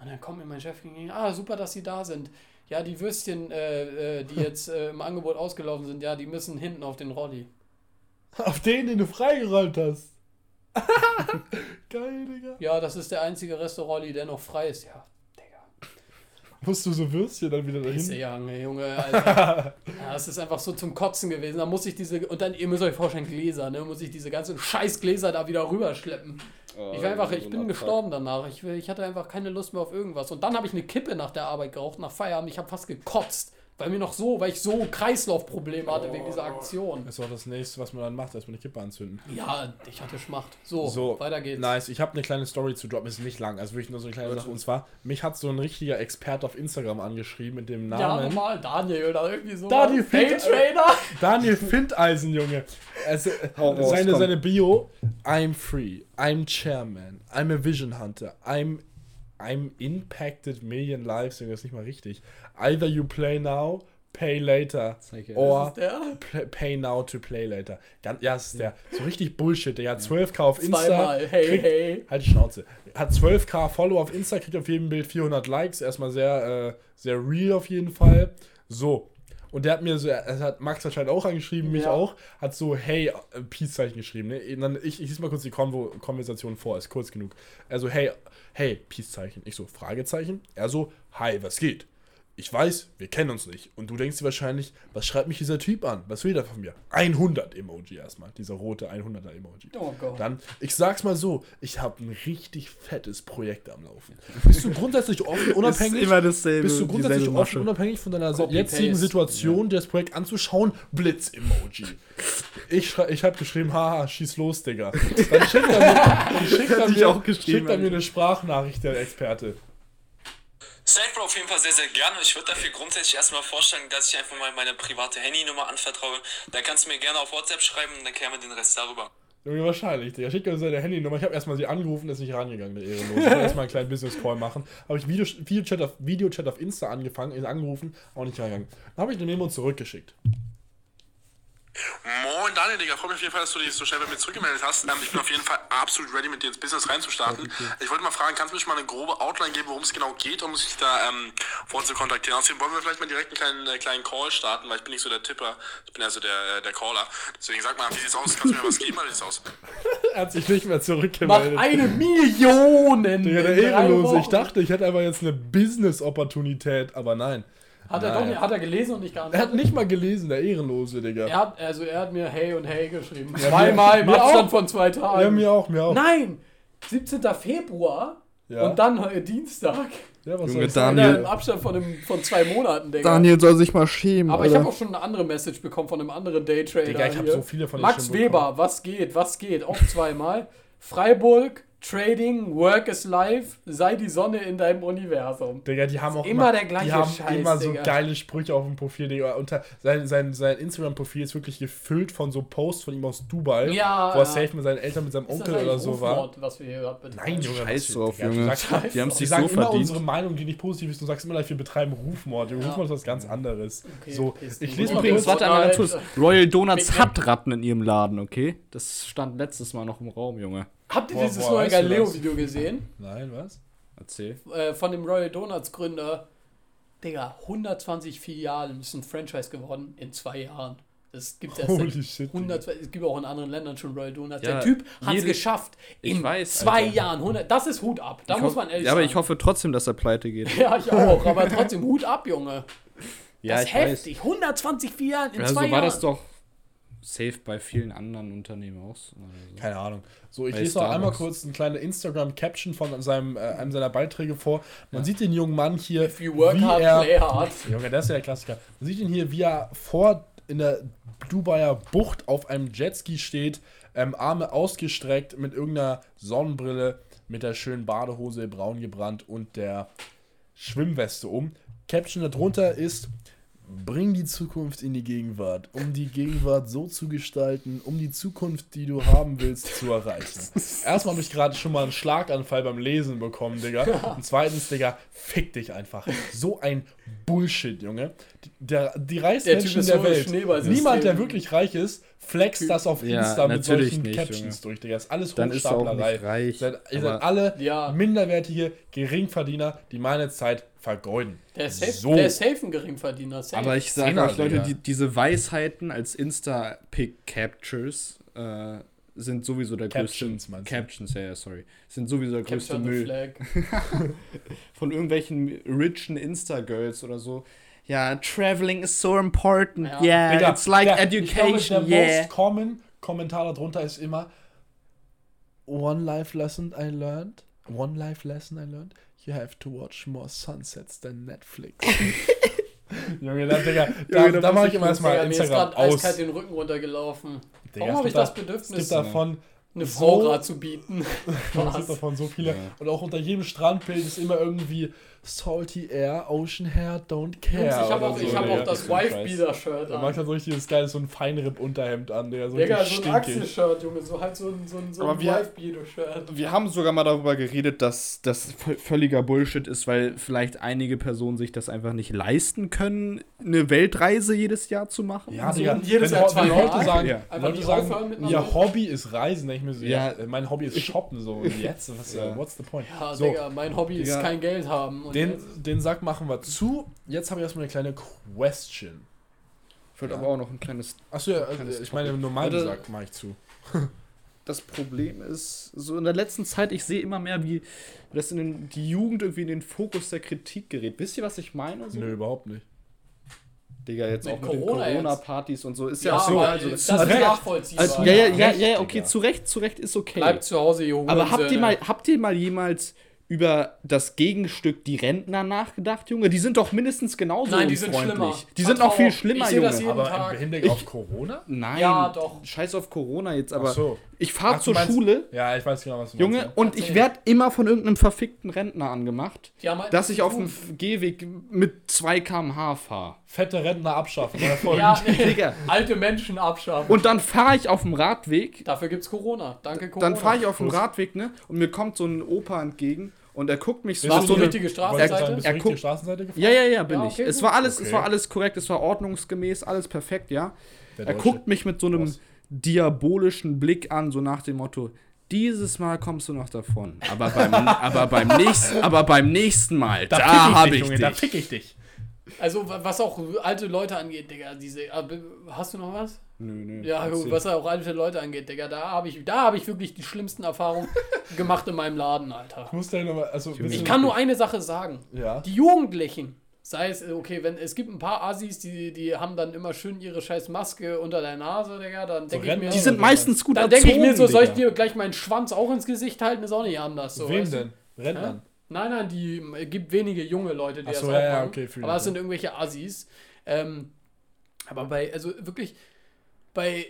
und dann kommt mir mein Chef entgegen. Ah, super, dass Sie da sind. Ja, die Würstchen, äh, äh, die jetzt äh, im Angebot ausgelaufen sind, ja, die müssen hinten auf den Rolli. Auf den, den du freigeräumt hast. Geil, Digga. Ja, das ist der einzige Restaurant, der noch frei ist. Ja, Digga. Musst du so Würstchen dann wieder dahin? Junge, Junge, Alter. ja, es ist einfach so zum Kotzen gewesen. Da muss ich diese, und dann, ihr müsst euch vorstellen, Gläser, ne? Muss ich diese ganzen scheiß Gläser da wieder rüberschleppen. Ich war einfach, ich bin gestorben danach. Ich, ich hatte einfach keine Lust mehr auf irgendwas. Und dann habe ich eine Kippe nach der Arbeit geraucht, nach Feierabend. Ich habe fast gekotzt. Weil mir noch so, weil ich so Kreislaufprobleme hatte wegen dieser Aktion. Das auch das nächste, was man dann macht, erstmal eine Kippe anzünden. Ja, ich hatte Schmacht. So, So, weiter geht's. Nice. Ich habe eine kleine Story zu droppen, ist nicht lang, also wirklich nur so eine kleine Sache. Und zwar, mich hat so ein richtiger Experte auf Instagram angeschrieben mit dem Ja, Namen normal, Daniel oder irgendwie so. Daniel Trader. Daniel Findeisen, Junge. Also, seine, seine Bio, I'm free, I'm chairman, I'm a vision hunter, I'm, I'm impacted million lives, das ist nicht mal richtig. Either you play now, pay later, her. or pay now to play later. Ganz, ja, das ist der. So richtig Bullshit, der hat 12k auf Insta. Zweimal. Hey, kriegt, hey. Halt die Schnauze. Hat 12k Follower auf Insta, kriegt auf jedem Bild 400 Likes. Erstmal sehr, äh, sehr real auf jeden Fall. So. Und der hat mir so, er hat Max wahrscheinlich auch angeschrieben, mich Ja. auch, hat so, hey, äh, Peace-Zeichen geschrieben. Ne? Und Dann, ich, ich lese mal kurz die Konvo Konversation vor, ist kurz genug. Also, hey, hey, Peace-Zeichen. Ich so, Fragezeichen. Er so, hi, was geht? Ich weiß, wir kennen uns nicht. Und du denkst dir wahrscheinlich, was schreibt mich dieser Typ an? Was will der von mir? 100 Emoji erstmal. Dieser rote 100er Emoji. Oh Gott. Dann, ich sag's mal so, ich habe ein richtig fettes Projekt am Laufen. Bist du grundsätzlich offen, unabhängig? Immer dasselbe. bist du grundsätzlich offen, unabhängig von deiner Copy, jetzigen paste. Situation, dir das Projekt anzuschauen? Blitz-Emoji. Ich, ich habe geschrieben, haha, schieß los, Digga. Dann schickt er mir, schickt er mir, schickt er mir eine Sprachnachricht, der Experte. Safe Bro auf jeden Fall sehr, sehr gerne. Ich würde dafür grundsätzlich erstmal vorschlagen, dass ich einfach mal meine private Handynummer anvertraue. Dann kannst du mir gerne auf WhatsApp schreiben und dann klären wir den Rest darüber. Junge, wahrscheinlich, Digga. Schickt mir seine Handynummer. Ich habe erstmal sie angerufen, ist nicht rangegangen, der Ehrenlos. Ich wollte erstmal einen kleinen Business-Call machen. Habe ich Video, Videochat, auf, Videochat auf Insta angefangen, ist angerufen, auch nicht rangegangen. Dann habe ich eine Memo zurückgeschickt. Moin Daniel, Digga, freut mich auf jeden Fall, dass du dich so schnell bei mir zurückgemeldet hast. Ähm, ich bin auf jeden Fall absolut ready, mit dir ins Business reinzustarten. Ich wollte mal fragen, kannst du mir schon mal eine grobe Outline geben, worum es genau geht, um sich da ähm, vorzukontaktieren? Außerdem wollen wir vielleicht mal direkt einen kleinen, äh, kleinen Call starten, weil ich bin nicht so der Tipper, ich bin also der, äh, der Caller. Deswegen sag mal, wie sieht's aus? Kannst du mir was geben oder wie sieht's aus? Er hat sich nicht mehr Mach zurückgemeldet. eine Million! Digga, der Ehrenlose. Ich dachte, ich hätte einfach jetzt eine Business-Opportunität, aber nein. Hat er doch nicht, hat er gelesen und nicht Er hat nicht mal gelesen, der Ehrenlose, Digga. Er hat, also er hat mir Hey und Hey geschrieben. Ja, Zweimal im Abstand auch. von zwei Tagen. Ja, mir auch, mir auch. Nein! 17. Februar Ja. und dann äh, Dienstag. Ja, was soll Junge? Daniel- Alter, Im Abstand von, einem, von zwei Monaten, Digga. soll sich mal schämen. Aber ich habe auch schon eine andere Message bekommen von einem anderen Daytrader. Digga, ich hab hier. so viele von Max Weber, bekommen. was geht, was geht? Auch zweimal. Freiburg, Trading, Work is Life, sei die Sonne in deinem Universum. Digga, die haben auch immer der gleiche die haben Scheiß, immer so Digga. geile Sprüche auf dem Profil, Digga. Unter, sein sein, sein Instagram-Profil ist wirklich gefüllt von so Posts von ihm aus Dubai, Ja, wo er ja. safe mit seinen Eltern, mit seinem Ist das Onkel oder so war. Rufmord, was wir hier gerade betreiben? Nein, Junge, Scheiß drauf, Digga, Junge. sagst- Die haben Die sich sagen so immer verdient. unsere Meinung, die nicht positiv ist. Du sagst immer gleich, wir betreiben Rufmord. Der Rufmord ist was ganz anderes. Okay, so, ich lese mal Übrigens, warte einmal ganz kurz. Royal Donuts hat Ratten in ihrem Laden, okay? Das stand letztes Mal noch im Raum, Junge. Habt ihr Boah, dieses boah, neue Galileo-Video gesehen? Nein, was? Erzähl. Äh, von dem Royal Donuts Gründer. Digga, 120 Filialen ist ein Franchise geworden in zwei Jahren. Das gibt es Holy shit, 100, es gibt auch in anderen Ländern schon Royal Donuts. Ja, Der Typ hat es geschafft. Ich In weiß, zwei Alter. Jahren 100. Das ist Hut ab. Da Ich muss man ehrlich ja, aber sagen. ich hoffe trotzdem, dass er pleite geht. Ja, ich auch. Aber trotzdem Hut ab, Junge. Ja, das ist heftig. 120 Filialen in Ja, zwei so war Jahren. das doch safe bei vielen anderen Unternehmen auch. so. Keine Ahnung. So, ich Bei lese noch einmal Starbucks. kurz eine kleine Instagram-Caption von seinem, äh, einem seiner Beiträge vor. Man sieht den jungen Mann hier, If you work wie hard, er, play hard. Junge, das ist ja der Klassiker. Man sieht ihn hier, wie er vor in der Dubaier Bucht auf einem Jetski steht, ähm, Arme ausgestreckt, mit irgendeiner Sonnenbrille, mit der schönen Badehose braun gebrannt und der Schwimmweste um. Caption darunter ist: Bring die Zukunft in die Gegenwart, um die Gegenwart so zu gestalten, um die Zukunft, die du haben willst, zu erreichen. Erstmal habe ich gerade schon mal einen Schlaganfall beim Lesen bekommen, Digga. Und zweitens, Digga, fick dich einfach. So ein Bullshit, Junge. Die, der, die reichsten Der Menschen ist der Welt. Niemand, der wirklich reich ist, flext das auf Ja, Insta mit natürlich solchen nicht, Captions Junge. durch, Digga. Das ist alles Dann ist er auch Hochstaplerei. nicht reich, Ihr seid, ihr seid alle Ja. minderwertige Geringverdiener, die meine Zeit vergeuden. Der ist safe, So. der ist safe ein Geringverdiener. Safe. Aber ich sage euch, Leute, die, diese Weisheiten als Insta-Pick-Captures äh, sind sowieso der Captions, größte... Captions, ja, ja, sorry. Sind sowieso der größte Capture the Müll. flag. Von irgendwelchen richen Insta-Girls oder so. Ja, traveling is so important. Ja. Yeah, Digga, it's like der, education. Ich glaube, der yeah. most common Kommentar darunter ist immer One life lesson I learned. One life lesson I learned. You have to watch more sunsets than Netflix. Junge, da, Digga, da, Junge, da da mache ich immer erstmal mir ist Instagram gerade aus. eiskalt den Rücken runtergelaufen. Digga, Warum habe ich das da- Es Bedürfnis, gibt davon eine so- Frau gerade zu bieten? Was? gibt davon so viele. Und auch unter jedem Strandbild ist immer irgendwie Salty Air, Ocean Hair, Don't Care. Jungs, ich habe auch, so, ich hab Digga. auch das. Wife-Beater-Shirt Da an. macht er so richtiges geiles, so ein Feinripp-Unterhemd an, der so Digga, richtig so ein. Axel-Shirt, Junge, so halt so ein, so ein, so Aber ein wir- Wife-Beater-Shirt. Wir haben sogar mal darüber geredet, dass das völliger Bullshit ist, weil vielleicht einige Personen sich das einfach nicht leisten können, eine Weltreise jedes Jahr zu machen. Ja, So Digga, jedes Jahr zwei Leute Mal. sagen, Ja. Leute sagen ihr Hobby ist Reisen, ich mir so, ja, Ja. mein Hobby ist Shoppen, so, und jetzt, was, Ja. what's the point? Ja, so, Digga, mein Hobby ist Digga. kein Geld haben. Und den, jetzt- den Sack machen wir zu, jetzt habe ich erstmal eine kleine Question. Ich wollte Ja. aber auch noch ein kleines. Achso, ja, Kleines also, ich meine, Topic. normalen Warte. Sack mache ich zu. Das Problem ist, so in der letzten Zeit, ich sehe immer mehr, wie das in den, die Jugend irgendwie in den Fokus der Kritik gerät. Wisst ihr, was ich meine? So? Nö, überhaupt nicht. Digga, jetzt Mit auch mit den Corona jetzt. Corona-Partys und so. Ist ja, ja, auch so. Also, das das ist nachvollziehbar. also, ja, ja, ja, ja, okay, zu Recht, zu Recht ist okay. Bleibt zu Hause, Junge. Aber habt ihr, mal, habt ihr mal jemals über das Gegenstück die Rentner nachgedacht, Junge? Die sind doch mindestens genauso Nein, die sind unfreundlich. schlimmer. Die sind noch viel Ich schlimmer, das Junge. jeden Aber Tag. im Hinblick Ich- auf Corona? Nein, Ja, doch. scheiß auf Corona jetzt, aber Ach so. ich fahre zur meinst- Schule, Ja, ich weiß genau, was du Junge, meinst. und ich werde immer von irgendeinem verfickten Rentner angemacht, halt dass ich auf dem. Gehweg mit 2 km/h fahre. Fette Rentner abschaffen. Ja. Digga. alte Menschen abschaffen. Und dann fahre ich auf dem Radweg, Dafür gibt's Corona. Danke, Corona. dann fahre ich auf dem Radweg, ne, und mir kommt so ein Opa entgegen und er guckt mich so Bist Warst du du so richtige Straßenseite? bist du Er richtige guckt- Straßenseite gefahren? Ja, ja, ja, bin Ja, ich. okay, Es gut. war alles, es Okay. war alles korrekt, es war ordnungsgemäß, alles perfekt, ja. Der Er guckt mich mit so einem Boss. diabolischen Blick an, so nach dem Motto: Dieses Mal kommst du noch davon, aber beim, aber beim nächsten, aber beim nächsten Mal, da, ich habe dich, ich Junge, Da dich. fick ich dich. Also, wa- was auch alte Leute angeht, Digga, diese. äh, Hast du noch was? Nö, nö. Ja, erzähl. gut, was auch alte Leute angeht, Digga, da habe ich, da hab ich wirklich die schlimmsten Erfahrungen gemacht in meinem Laden, Alter. Ich muss da noch mal, also, Ich kann nur eine Sache sagen. Ja. Die Jugendlichen Sei es, okay, wenn es gibt ein paar Assis, die, die haben dann immer schön ihre scheiß Maske unter der Nase, Digga, dann denke ich mir. Die sind meistens gut dann denke ich mir so, soll ich dir gleich meinen Schwanz auch ins Gesicht halten, ist auch nicht anders. So, Wem denn? Rentnern. Nein, nein, die äh, gibt wenige junge Leute, die Ach so, das ja, auch ja, machen. okay, aber es sind ja. irgendwelche Assis. Ähm, aber bei, also wirklich, bei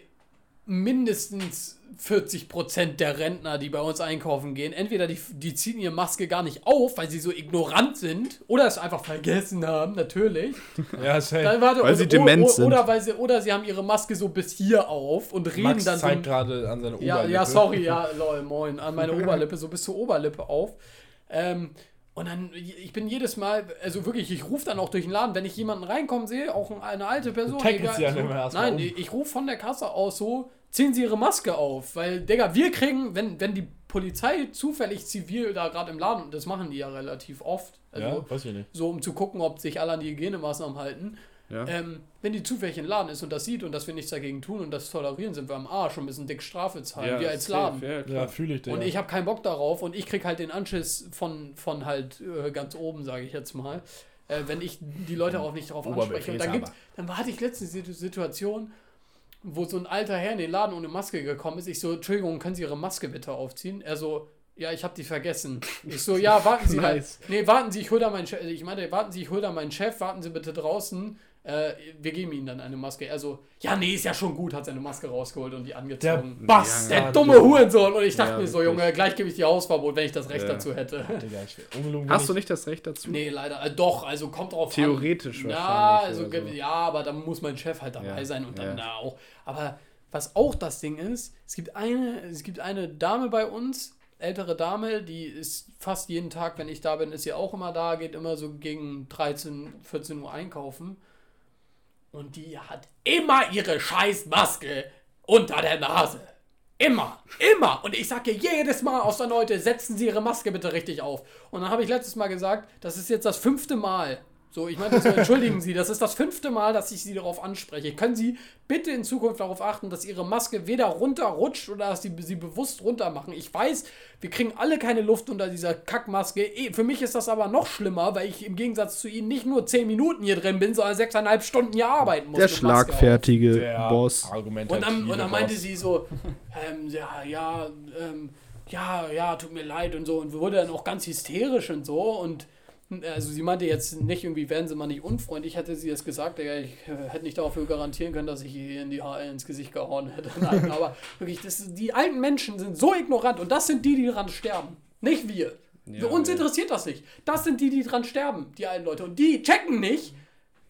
mindestens 40% der Rentner, die bei uns einkaufen gehen, entweder die, die ziehen ihre Maske gar nicht auf, weil sie so ignorant sind, oder es einfach vergessen haben, natürlich. Ja, safe. Dann, warte, Weil und- sie dement o- sind. Oder, weil sie, oder sie haben ihre Maske so bis hier auf und reden Max dann so. zeigt gerade an seine Ja, Oberlippe. ja, sorry, ja, lol, moin, an meine Oberlippe, so bis zur Oberlippe auf. Ähm, und dann, ich bin jedes Mal, also wirklich, ich rufe dann auch durch den Laden, wenn ich jemanden reinkommen sehe, auch eine alte Person. egal, sie dann so, mal Nein, um. ich rufe von der Kasse aus so, ziehen Sie Ihre Maske auf. Weil, Digga, wir kriegen, wenn, wenn die Polizei zufällig zivil da gerade im Laden, das machen die ja relativ oft, also Ja, weiß ich nicht. so um zu gucken, ob sich alle an die Hygienemaßnahmen halten. Ja. Ähm, wenn die zufällig im Laden ist und das sieht und dass wir nichts dagegen tun und das tolerieren, sind wir am Arsch und müssen dick Strafe zahlen, wir als safe, Laden. Ja, Ja, klar. fühle ich den. Und ich habe keinen Bock darauf und ich krieg halt den Anschiss von, von halt äh, ganz oben, sage ich jetzt mal. Äh, wenn ich die Leute auch nicht darauf anspreche. Und dann, gibt, dann hatte ich letzte Situ- Situation, wo so ein alter Herr in den Laden ohne Maske gekommen ist. Ich so, Entschuldigung, können Sie Ihre Maske bitte aufziehen? Er so, ja, ich habe die vergessen. Ich so, ja, warten Sie Nice. mal. Nee, warten Sie, ich hol da meinen Chef. Ich meinte, warten Sie, ich hol da meinen Chef, warten Sie bitte draußen. Äh, wir geben Ihnen dann eine Maske. Er so, ja, nee, ist ja schon gut, hat seine Maske rausgeholt und die der angezogen. Bastard. Der dumme Hurensohn. Und ich dachte Ja, mir so, wirklich. Junge, gleich gebe ich dir Hausverbot, wenn ich das Recht Ja. dazu hätte. Hast du ich- nicht das Recht dazu? Nee, leider. Äh, doch, also kommt drauf Theoretisch an. Ja, wahrscheinlich also, oder so. ja, aber dann muss mein Chef halt dabei Ja, sein und dann ja. da auch. Aber was auch das Ding ist, es gibt eine, es gibt eine Dame bei uns, ältere Dame, die ist fast jeden Tag, wenn ich da bin, ist sie auch immer da, geht immer so gegen 13, 14 Uhr einkaufen. Und die hat immer ihre scheiß Maske unter der Nase. Immer, immer. Und ich sage jedes Mal aus der Leute, setzen Sie Ihre Maske bitte richtig auf. Und dann habe ich letztes Mal gesagt, das ist jetzt das fünfte Mal. So, ich meinte so, entschuldigen Sie, das ist das fünfte Mal, dass ich Sie darauf anspreche. Können Sie bitte in Zukunft darauf achten, dass Ihre Maske weder runterrutscht oder dass Sie sie bewusst runter machen? Ich weiß, wir kriegen alle keine Luft unter dieser Kackmaske. Eh, Für mich ist das aber noch schlimmer, weil ich im Gegensatz zu Ihnen nicht nur 10 Minuten hier drin bin, sondern sechseinhalb Stunden hier arbeiten muss. Der schlagfertige Der Boss. Argument Und dann, und dann meinte sie so, ähm, ja, ja, ähm, ja, ja, tut mir leid und so und wurde dann auch ganz hysterisch und so und also sie meinte jetzt nicht irgendwie, werden sie mal nicht unfreundlich, hätte sie es gesagt, Digga, ich äh, hätte nicht dafür garantieren können, dass ich ihr in die HL ins Gesicht gehauen hätte. Nein, aber wirklich, das, die alten Menschen sind so ignorant und das sind die, die dran sterben. Nicht wir. Für uns ja. interessiert das nicht. Das sind die, die dran sterben, die alten Leute. Und die checken nicht,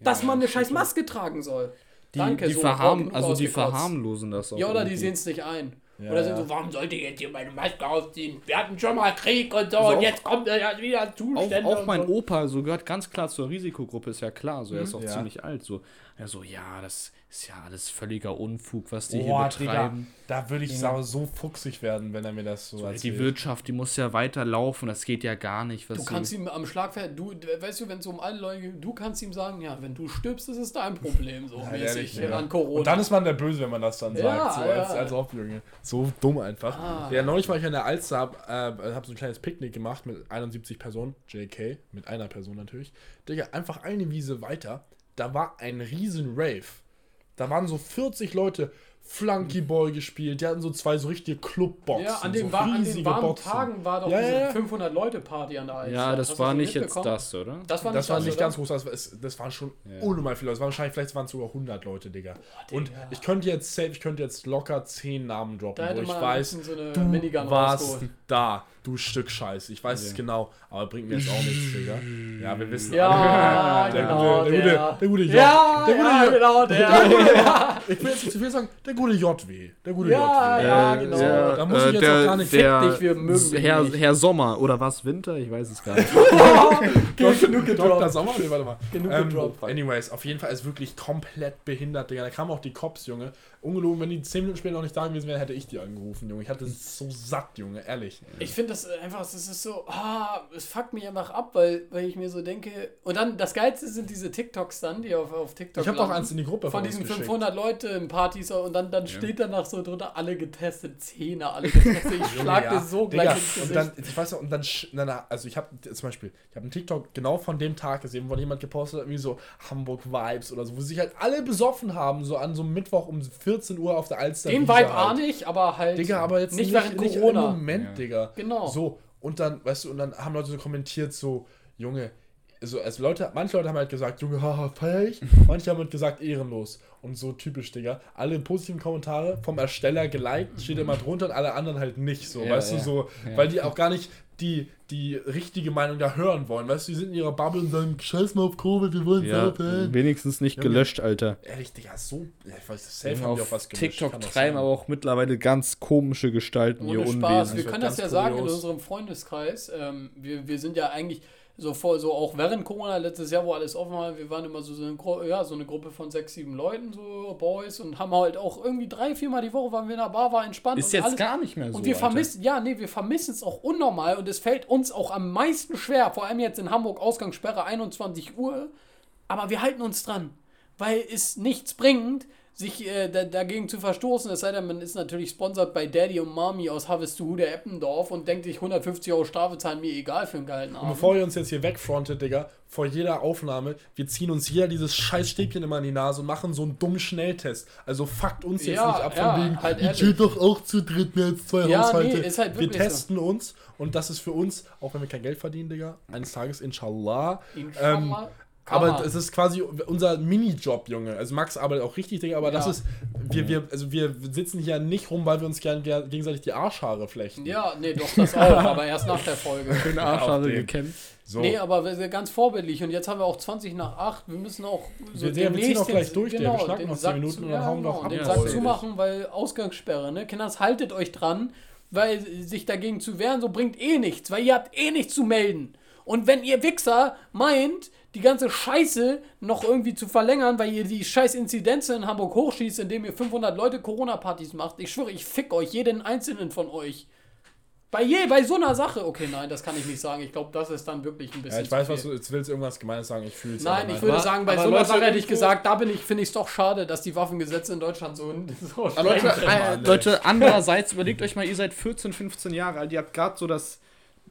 dass man eine scheiß Maske tragen soll. Die, Danke, die, so, verharm, also die verharmlosen das auch. Ja, oder die irgendwie. sehen es nicht ein. Ja, oder sind ja. so, warum sollte ich jetzt hier meine Maske ausziehen? Wir hatten schon mal Krieg und so Also und auch- jetzt kommt er ja wieder Auch, Zustände. auch und mein so. Opa, so gehört ganz klar zur Risikogruppe, ist ja klar. So, er ist auch Ja. ziemlich alt. So, er so, ja, das ist ja alles völliger Unfug, was die Boah, hier Digga, betreiben. da würde ich sau- so fuchsig werden, wenn er mir das so, Die erzählt. Wirtschaft, die muss ja weiterlaufen, das geht ja gar nicht. Was Du kannst ihm am Schlagpferd, du, weißt du, wenn es um alle Leute geht, du kannst ihm sagen, ja, wenn du stirbst, ist es dein Problem, so Ja, mäßig ehrlich, Digga. an Corona. Und dann ist man der Böse, wenn man das dann Ja, sagt. So als, ja. als Aufbildung. So dumm einfach. Ah. Ja, neulich war ich in der Alster, hab, äh, hab so ein kleines Picknick gemacht mit 71 Personen. JK, mit einer Person natürlich. Digga, einfach eine Wiese weiter. Da war ein riesen Rave. Da waren so 40 Leute. Flunky Ball gespielt, die hatten so zwei so richtige Clubboxen. ja, an den, so wa an den warmen Boxen. Tagen war doch Ja, diese ja, ja. 500-Leute-Party an der Alster. ja, das Hast war nicht jetzt das, oder? Das war nicht, Das war nicht ganz groß, das, war, das waren schon unnormal viele Leute. Es waren wahrscheinlich, vielleicht waren es sogar 100 Leute, Digga. Und ich könnte jetzt safe, ich könnte jetzt locker 10 Namen droppen, Da wo ich weiß, so eine du Minigun warst rausgeholt. da, du Stück Scheiß. Ich weiß es genau, aber bringt mir jetzt auch nichts, Digga. Ja, wir wissen Ja, alle. Der genau, gute, der, gute, der. der gute J. Ja, der gute ja, J. genau, der. Ich will jetzt nicht zu viel sagen, der gute JW. Der gute Ja, JW. ja, Äh, genau. der- Da muss ich jetzt der, auch gar nicht der, fick dich, wir mögen Herr, nicht. Herr Sommer, oder was, Winter? Ich weiß es gar nicht. genug Dr. Sommer? Nee, warte mal. Genug ähm, gedroppt. Anyways, auf jeden Fall ist wirklich komplett behindert, Digga. Da kamen auch die Cops, Junge. Ungelogen, wenn die 10 Minuten später noch nicht da gewesen wären, hätte ich die angerufen, Junge. Ich hatte es so satt, Junge, ehrlich. Ich finde das einfach, das ist so, ah, es fuckt mich einfach ab, weil, weil ich mir so denke. Und dann, das Geilste sind diese TikToks dann, die auf, auf TikTok Ich habe landen. eins in die Gruppe von diesen geschickt. 500 Leute in Partys und dann, dann steht danach so drunter, alle getestet, Zähne, alle getestet. Ich schlag Ja, dir so Digga, gleich ins und Gesicht. dann, ich weiß noch, und dann, na, na, also ich habe zum Beispiel, ich habe einen TikTok genau von dem Tag gesehen, wo jemand gepostet hat, irgendwie so Hamburg-Vibes oder so, wo sich halt alle besoffen haben, so an so einem Mittwoch um 14 Uhr auf der Alster. Den Vibe halt. ahne ich, aber halt Digga, aber jetzt nicht, nicht, während nicht Corona. im Moment, Ja. Digga. Genau. So, und dann, weißt du, und dann haben Leute so kommentiert, so, Junge, also, also Leute, manche Leute haben halt gesagt, Junge, haha, feier ich. Manche haben halt gesagt, ehrenlos. Und so typisch, Digga. Alle positiven Kommentare vom Ersteller geliked, steht immer drunter und alle anderen halt nicht so, Ja, weißt ja. du, so, Ja. weil die auch gar nicht die, die richtige Meinung da hören wollen, weißt du, die sind in ihrer Bubble und sagen, scheiß mal auf Covid, wir wollen Ja, saufen. wenigstens nicht gelöscht, Alter. Ehrlich, Digga, so, ich weiß, safe haben die auch was gelöscht, TikTok treiben aber auch mittlerweile ganz komische Gestalten Ohne ihr Spaß. Unwesen. Wir können das ja sagen in unserem Freundeskreis. Ähm, wir, wir sind ja eigentlich so voll, so auch während Corona letztes Jahr, wo alles offen war, wir waren immer so, so, eine, Gru ja, so eine Gruppe von sechs, sieben Leuten, so Boys, und haben halt auch irgendwie drei, viermal die Woche waren wir in der Bar, war entspannt. Ist und jetzt alles. gar nicht mehr so. Und wir vermissen, ja, nee, wir vermissen es auch unnormal und es fällt uns auch am meisten schwer, vor allem jetzt in Hamburg Ausgangssperre 21 Uhr, aber wir halten uns dran, weil es nichts bringt, sich äh, da, dagegen zu verstoßen, es sei denn, man ist natürlich sponsert bei Daddy und Mami aus Harvest to der Eppendorf und denkt sich 150 Euro Strafe zahlen mir egal für einen geilen Und Abend. bevor ihr uns jetzt hier wegfrontet, Digga, vor jeder Aufnahme, wir ziehen uns jeder dieses scheiß Stäbchen immer in die Nase und machen so einen dummen Schnelltest. Also fuckt uns jetzt Ja, nicht ab von ja, wegen, halt ehrlich. chillt doch auch zu dritt mehr als zwei Ja, Haushalte. nee, ist halt wir wirklich so. testen uns und das ist für uns, auch wenn wir kein Geld verdienen, Digga, eines Tages, inshallah. Inshallah. Ähm, Kann aber es ist quasi unser Minijob, Junge. Also Max arbeitet auch richtig, Digga, aber das Ja. ist, wir, wir, also wir sitzen hier nicht rum, weil wir uns gern, gern gegenseitig die Arschhaare flechten. ja, nee, doch, das auch, aber erst nach der Folge. Schöne Arschhaare gekämpft. So. Nee, aber wir sind ganz vorbildlich und jetzt haben wir auch 20 nach 8. Wir müssen auch so Wir- wir ziehen auch gleich durch, Digga. Wir schnacken noch 10 Sack Minuten zu- und dann hauen wir genau, noch den ab. Sack Ja, zumachen, weil Ausgangssperre, ne? Kinders, haltet euch dran, weil sich dagegen zu wehren, so bringt eh nichts, weil ihr habt eh nichts zu melden. Und wenn ihr Wichser meint, die ganze Scheiße noch irgendwie zu verlängern, weil ihr die scheiß Inzidenzen in Hamburg hochschießt, indem ihr 500 Leute Corona-Partys macht, ich schwöre, ich fick euch, jeden einzelnen von euch. Bei je, bei so einer Sache. Okay, nein, das kann ich nicht sagen. Ich glaube, das ist dann wirklich ein bisschen. Ja, ich weiß, was du jetzt willst, irgendwas Gemeines sagen. Ich fühle es. Nein, ich würde sagen, bei aber so einer Leute, Sache hätte ich gesagt, da bin ich, finde ich es doch schade, dass die Waffengesetze in Deutschland so, so Leute, äh, Leute, andererseits überlegt euch mal, ihr seid 14, 15 Jahre alt, ihr habt gerade so das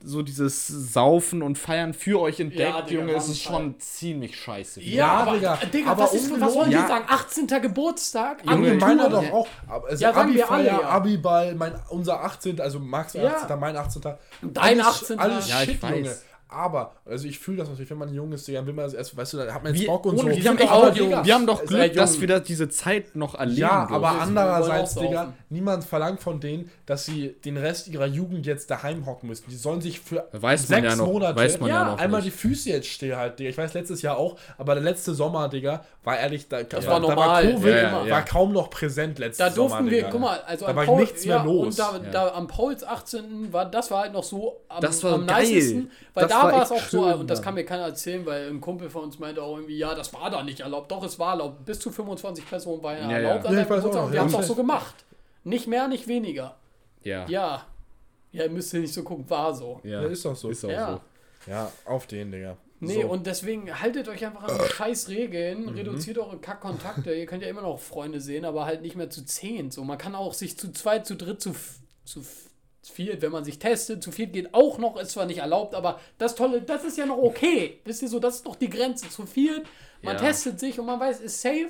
so dieses Saufen und Feiern für euch entdeckt, Ja, Digga, Junge, es ist schon ziemlich scheiße. Ja, Ja, aber, Digga, Digga, aber was, ist, was wollen die Ja. sagen? 18. Geburtstag? Junge, Abitur? meiner doch auch. Aber Also Ja, sagen wir Abi-Feier, alle, ja. Abiball, mein, unser 18., also Max Ja. 18., mein 18. Dein Alles- 18.. Alles Ja, ich shit, weiß. Junge. Aber, also ich fühle das natürlich, wenn man jung ist, Digga, will man das erst, weißt du, dann hat man jetzt Wir, Bock und so. wir, haben auch, auch jung. wir haben doch Seid Glück, dass wir da diese Zeit noch erleben. Ja, dürfen. aber andererseits, Digga, niemand verlangt von denen, dass sie den Rest ihrer Jugend jetzt daheim hocken müssen. Die sollen sich für Weiß man sechs ja noch- Monate weiß man ja noch einmal nicht. die Füße jetzt stillhalten, Digga. Ich weiß, letztes Jahr auch, aber der letzte Sommer, Digga, war ehrlich, da, das war da normal. war Covid, Ja, ja, ja. war kaum noch präsent letztes Da durften Sommer, wir, Digga. guck mal, also Da am war Paul, nichts mehr ja, los. Und da, Ja. da am Pauls 18. war, das war halt noch so am, Das war am geil. nicesten, weil Das da war es auch so, schön und das kann mir keiner erzählen, weil ein Kumpel von uns meinte auch irgendwie, ja, das war da nicht erlaubt. Doch, es war erlaubt. Bis zu 25 Personen war ja erlaubt ja. an Ja, der ich weiß auch Geburtstag noch, und wir ja. haben es auch so gemacht. Nicht mehr, nicht weniger. ja. Ja. Ja, ihr müsst hier nicht so gucken, war so. Ja. Ja, ist doch so. Ist auch Ja. so. Ja, auf den, Digga. Nee, so. und deswegen haltet euch einfach an die scheiß Regeln, reduziert eure Kackkontakte. Ihr könnt ja immer noch Freunde sehen, aber halt nicht mehr zu zehn. So, man kann auch sich zu zweit, zu dritt, zu, zu viert, wenn man sich testet, zu viert geht auch noch, ist zwar nicht erlaubt, aber das Tolle, das ist ja noch okay. Wisst ihr so, das ist noch die Grenze. Zu viert, man Ja. testet sich und man weiß, ist safe.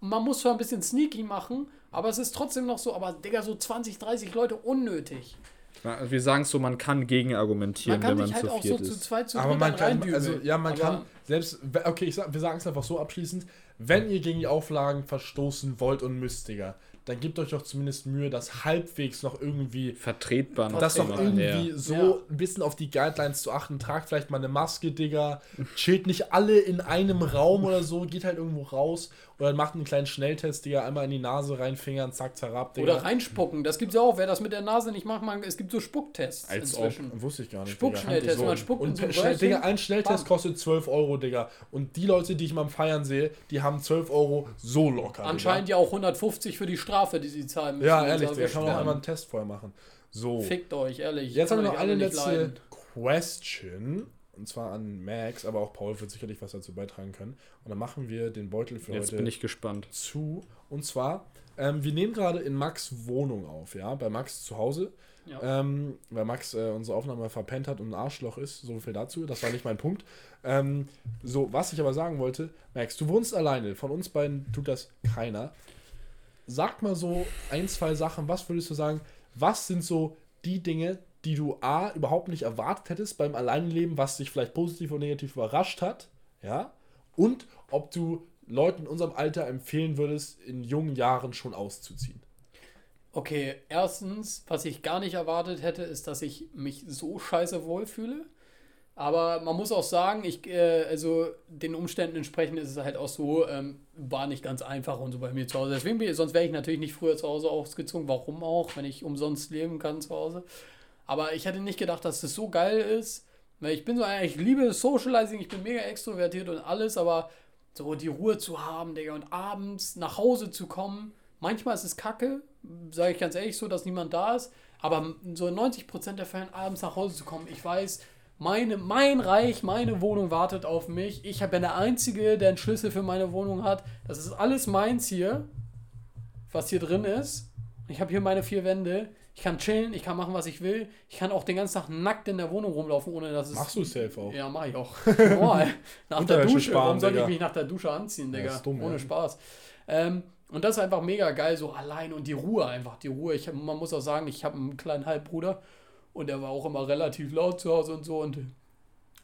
Und man muss zwar ein bisschen sneaky machen, aber es ist trotzdem noch so, aber Digga, so 20, 30 Leute unnötig. Na, Wir sagen so, man kann gegen argumentieren, Man kann wenn sich man halt zu auch so viert zu ist. zweit, zu Aber man kann, also ja, man Aber- kann selbst, okay, ich sag, wir sagen es einfach so abschließend, wenn ihr gegen die Auflagen verstoßen wollt und müsst, Digga, dann gebt euch doch zumindest Mühe, das halbwegs noch irgendwie, Vertretbar noch das noch irgendwie ja. so Ja. ein bisschen auf die Guidelines zu achten. Tragt vielleicht mal eine Maske, Digga. Chillt nicht alle in einem Raum oder so, geht halt irgendwo raus oder macht einen kleinen Schnelltest, Digga, einmal in die Nase reinfingern, zack, zerab, Digga. Oder reinspucken. Das gibt's ja auch. Wer das mit der Nase nicht macht, man, es gibt so Spucktests Als inzwischen. Wusste ich gar nicht. Spuckschnelltest, Digga. man spuckt Und so ein schnell. Digga, ein Schnelltest Bam. kostet 12 Euro, Digga. Und die Leute, die ich mal am Feiern sehe, die haben 12 Euro so locker. Anscheinend ja auch 150 für die Strafe, die sie zahlen müssen. Ja, ehrlich, da kann man auch einmal einen Test vorher machen. So. Fickt euch, ehrlich. Jetzt haben wir noch eine letzte leiden. Question. Und zwar an Max, aber auch Paul wird sicherlich was dazu beitragen können. Und dann machen wir den Beutel für Jetzt heute bin ich gespannt. zu. Und zwar, ähm, wir nehmen gerade in Max Wohnung auf, ja, bei Max zu Hause. Ja. Ähm, weil Max äh, unsere Aufnahme verpennt hat und ein Arschloch ist. So viel dazu. Das war nicht mein Punkt. Ähm, so, was ich aber sagen wollte, Max, du wohnst alleine. Von uns beiden tut das keiner. Sag mal so ein, zwei Sachen. Was würdest du sagen? Was sind so die Dinge, die du A, überhaupt nicht erwartet hättest beim Alleinleben, was dich vielleicht positiv oder negativ überrascht hat? Ja. Und ob du Leuten in unserem Alter empfehlen würdest, in jungen Jahren schon auszuziehen. Okay, erstens, was ich gar nicht erwartet hätte, ist, dass ich mich so scheiße wohlfühle. Aber man muss auch sagen, ich, äh, also den Umständen entsprechend ist es halt auch so, ähm, war nicht ganz einfach und so bei mir zu Hause. Deswegen, bin sonst wäre ich natürlich nicht früher zu Hause ausgezogen. Warum auch, wenn ich umsonst leben kann zu Hause. Aber ich hätte nicht gedacht, dass das so geil ist. Weil ich bin so, einer, ich liebe Socializing, ich bin mega extrovertiert und alles, aber so die Ruhe zu haben, Digga, und abends nach Hause zu kommen. Manchmal ist es kacke, sage ich ganz ehrlich so, dass niemand da ist. Aber so in 90% der Fällen abends nach Hause zu kommen, ich weiß, meine, mein Reich, meine Wohnung wartet auf mich. Ich bin der Einzige, der einen Schlüssel für meine Wohnung hat. Das ist alles meins hier, was hier drin ist. Ich habe hier meine vier Wände. Ich kann chillen, ich kann machen, was ich will. Ich kann auch den ganzen Tag nackt in der Wohnung rumlaufen, ohne dass es. Machst du safe auch? Ja, mach ich auch. Normal. nach der Dusche. sparen, Warum soll ich mich nach der Dusche anziehen, Ja, Digga? ist dumm, Ohne ja. Spaß. Ähm, und das ist einfach mega geil, so allein und die Ruhe einfach, die Ruhe. Ich, man muss auch sagen, ich habe einen kleinen Halbbruder und der war auch immer relativ laut zu Hause und so und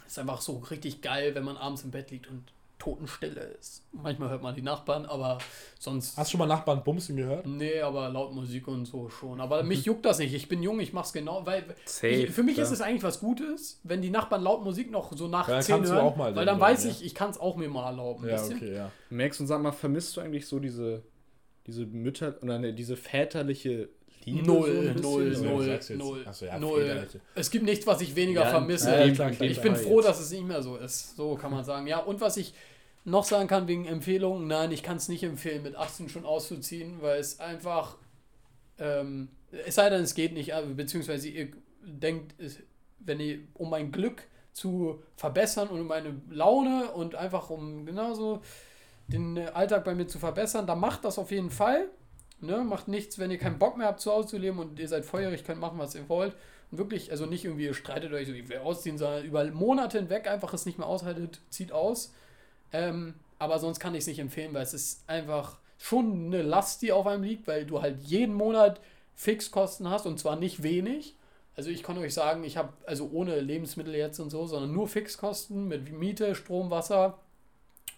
ist einfach so richtig geil, wenn man abends im Bett liegt und Totenstille ist. Manchmal hört man die Nachbarn, aber sonst. Hast du schon mal Nachbarn bumsen gehört? Nee, aber laut Musik und so schon. Aber mich juckt das nicht. Ich bin jung, ich mach's genau, weil Safe, ich, für mich klar. ist es eigentlich was Gutes, wenn die Nachbarn laut Musik noch so nach Ja, dann 10 kannst du hören, auch mal weil dann weiß ja. ich, ich kann es auch mir mal erlauben. Ja, okay, ja. Max, und sag mal, vermisst du eigentlich so diese, diese Mütter oder ne, diese väterliche Liebe? Null, null, So, null, null, Ach so, ja, null. väterliche. Es gibt nichts, was ich weniger Ja, vermisse. ja, klar, klar, ich bin froh, jetzt. dass es nicht mehr so ist. So kann man sagen. Ja, und was ich noch sagen kann wegen Empfehlungen, nein, ich kann es nicht empfehlen, mit 18 schon auszuziehen, weil es einfach, ähm, es sei denn, es geht nicht, beziehungsweise ihr denkt, wenn ihr, um mein Glück zu verbessern und um meine Laune und einfach um genauso den Alltag bei mir zu verbessern, dann macht das auf jeden Fall. Ne? Macht nichts, wenn ihr keinen Bock mehr habt, zu Hause zu leben und ihr seid feurig, könnt machen, was ihr wollt. Und wirklich, also nicht irgendwie, ihr streitet euch so, ich will ausziehen, sondern über Monate hinweg einfach es nicht mehr aushaltet, zieht aus. Ähm, aber sonst kann ich es nicht empfehlen, weil es ist einfach schon eine Last, die auf einem liegt, weil du halt jeden Monat Fixkosten hast und zwar nicht wenig. Also ich kann euch sagen, ich habe also ohne Lebensmittel jetzt und so, sondern nur Fixkosten mit Miete, Strom, Wasser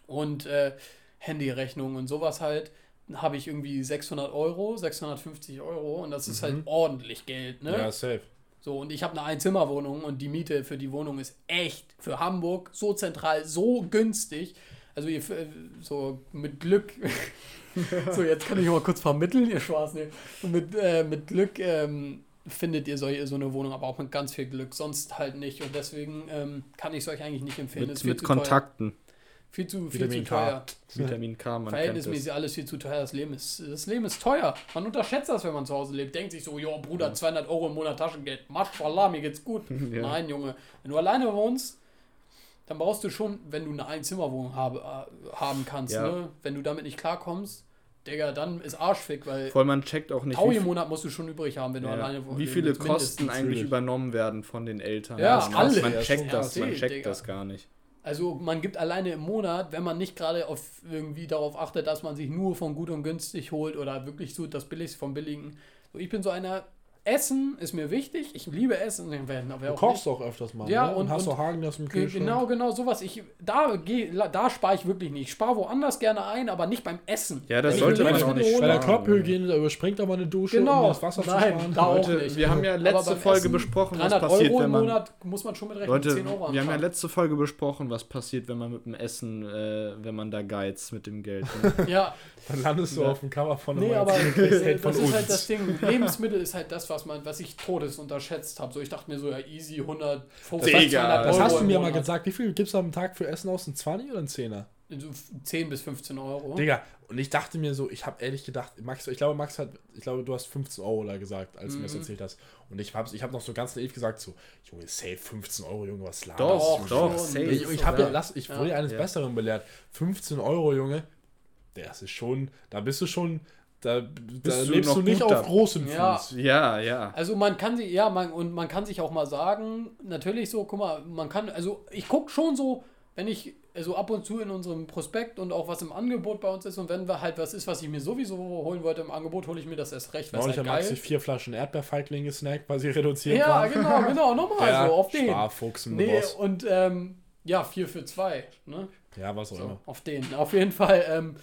und äh, Handyrechnung und sowas halt. Habe ich irgendwie 600 Euro, 650 Euro und das ist halt ordentlich Geld, ne? Ja, safe. So, und ich habe eine Einzimmerwohnung und die Miete für die Wohnung ist echt für Hamburg so zentral, so günstig. Also ihr, äh, so mit Glück, so jetzt kann ich mal kurz vermitteln, ihr Spaß, ne? Und mit, äh, mit Glück ähm, findet ihr so, so eine Wohnung, aber auch mit ganz viel Glück, sonst halt nicht. Und deswegen ähm, kann ich es euch eigentlich nicht empfehlen. Mit, mit zu teuer. Viel zu, viel Vitamin zu K. teuer. Vitamin K, man Verhältnismäßig es. alles viel zu teuer. Das Leben ist, das Leben ist teuer. Man unterschätzt das, wenn man zu Hause lebt. Denkt sich so, jo, Bruder, 200 Euro im Monat Taschengeld. Maschallah, mir geht's gut. Ja. Nein, Junge. Wenn du alleine wohnst, dann brauchst du schon, wenn du eine Einzimmerwohnung habe, äh, haben kannst, Ja. ne? Wenn du damit nicht klarkommst, Digga, dann ist Arschfick, weil Voll, man checkt auch nicht, Tau im Monat musst du schon übrig haben, wenn du ja, alleine wohnst. wie viele. Kosten eigentlich übernommen werden von den Eltern. Ja, Das ist alle. krass. Man Ja, checkt das, man checkt Digga. das gar nicht. Also man gibt alleine im Monat, wenn man nicht gerade auf irgendwie darauf achtet, dass man sich nur von gut und günstig holt oder wirklich so das Billigste vom Billigen. So, ich bin so einer, Essen ist mir wichtig, ich liebe Essen. Wer, wer Du auch kochst nicht. auch öfters mal. Ja, ne? und- hast und- du Hagen das im Kühlschrank. Genau, genau, sowas. Ich, da geh- da spare ich wirklich nicht. Ich spare woanders gerne ein, aber nicht beim Essen. Ja, das sollte man auch nicht hole- Bei der sparen. Klopphygiene, da überspringt aber eine Dusche, Genau. um das Wasser Nein, zu sparen. da auch Leute, nicht. wir haben ja Aber letzte Folge Essen, besprochen, was 300 passiert, Euro wenn im man... Monat muss man schon mit rechnen. Leute, 10 Euro am wir haben ja letzte Folge besprochen, was passiert, wenn man mit dem Essen, äh, wenn man da geizt mit dem Geld. Ja, Dann landest du Ja. auf dem Cover von einem nee, aber das ist halt das Ding. Lebensmittel ist halt das, was man, was ich todes unterschätzt habe. So, ich dachte mir so, ja, easy 150, Digga, 200 Das Euro hast du mir mal gesagt. Wie viel gibst du am Tag für Essen aus? Ein 20 oder ein 10er? so 10 bis 15 Euro. Digga, und ich dachte mir so, ich habe ehrlich gedacht, Max, ich glaube, Max hat, ich glaube, du hast 15 Euro da gesagt, als du mir das erzählt hast. Und ich habe ich hab noch so ganz naiv gesagt, so, Junge, safe 15 Euro, Junge, was laberst Doch, du? doch, schon. safe. Ich, ich, hab Ja. lass, ich wurde Ja. eines Ja. Besseren belehrt. 15 Euro, Junge, das ist schon, da bist du schon, da, da du lebst noch du nicht auf da. großem Ja. Fuß. Ja, ja. Also man kann sich, ja, man, und man kann sich auch mal sagen, natürlich so, guck mal, man kann, also ich gucke schon so, wenn ich, also ab und zu in unserem Prospekt und auch was im Angebot bei uns ist und wenn wir halt was ist, was ich mir sowieso holen wollte im Angebot, hole ich mir das erst recht, weil es Neulich halt hat sich vier Flaschen Erdbeerfeigling gesnackt, weil sie reduziert Ja, waren. genau, genau, nochmal Ja, so, auf den. Sparfuchs im Nee, Boss. und ähm, ja, 4 für 2, ne? Ja, was auch So, immer. auf den. Auf jeden Fall ähm,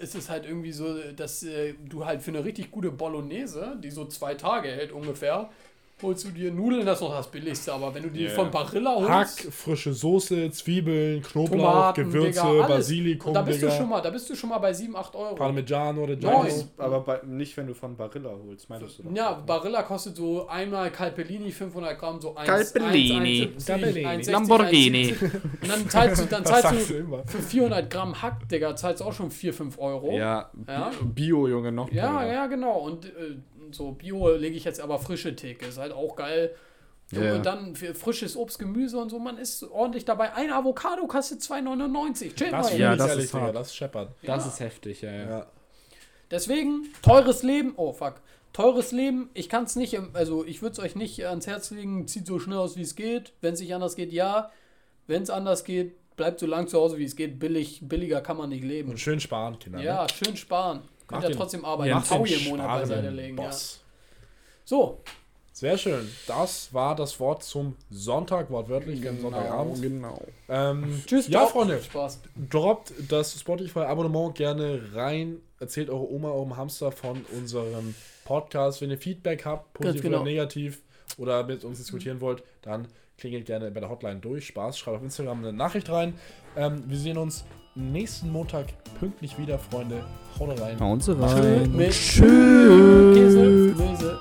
ist es halt irgendwie so, dass äh, du halt für eine richtig gute Bolognese, die so zwei Tage hält ungefähr, holst du dir Nudeln, das ist noch das billigste, aber wenn du die Yeah. von Barilla holst, Hack, frische Soße, Zwiebeln, Knoblauch, Tomaten, Gewürze, Digga. Basilikum, und da bist du schon mal, da bist du schon mal bei 7, 8 Euro. Parmigiano, Neun. Reggiano. Aber bei, nicht, wenn du von Barilla holst, meintest du doch. Ja, Barilla kostet so einmal Calpellini 500 Gramm, so 1, Calpellini. 1, Calpellini. 1, Lamborghini. Und dann zahlst du, dann zahlst du du immer. für 400 Gramm Hack, Digga, zahlst du auch schon 4, 5 Euro. Ja, Ja. Bio, Junge, noch Ja, ja, genau. Und äh, so Bio lege ich jetzt aber frische Theke. Ist halt auch geil. So, Ja. Und dann für frisches Obst, Gemüse und so, man ist ordentlich dabei. Ein Avocado kostet 2,99. Chill Das mal. Ja, ja, das ist hart. das scheppert. Das ist heftig, ja, ja. Ja. Deswegen, teures Leben. Oh, fuck. Teures Leben. Ich kann es nicht, also ich würde es euch nicht ans Herz legen. Zieht so schnell aus, wie es geht. Wenn es nicht anders geht, ja. Wenn es anders geht, bleibt so lang zu Hause, wie es geht. Billig, billiger kann man nicht leben. Und schön sparen, Kinder. Ja, ne? schön sparen. Könnt Macht ja den- trotzdem arbeiten. Macht Tau den Monat beiseite legen. Ja. Boss. So, Sehr schön. Das war das Wort zum Sonntag, wortwörtlich, genau. Sonntagabend. genau. Ähm, tschüss. Ja. Freunde. Spaß. Droppt das Spotify-Abonnement gerne rein. Erzählt eure Oma, eurem Hamster von unserem Podcast. Wenn ihr Feedback habt, positiv genau. oder negativ, oder mit uns diskutieren wollt, dann klingelt gerne bei der Hotline durch. Spaß, schreibt auf Instagram eine Nachricht rein. Ähm, wir sehen uns nächsten Montag pünktlich wieder, Freunde. Haut rein. Hauen Sie rein. Tschö. Tschö. Käse, Käse.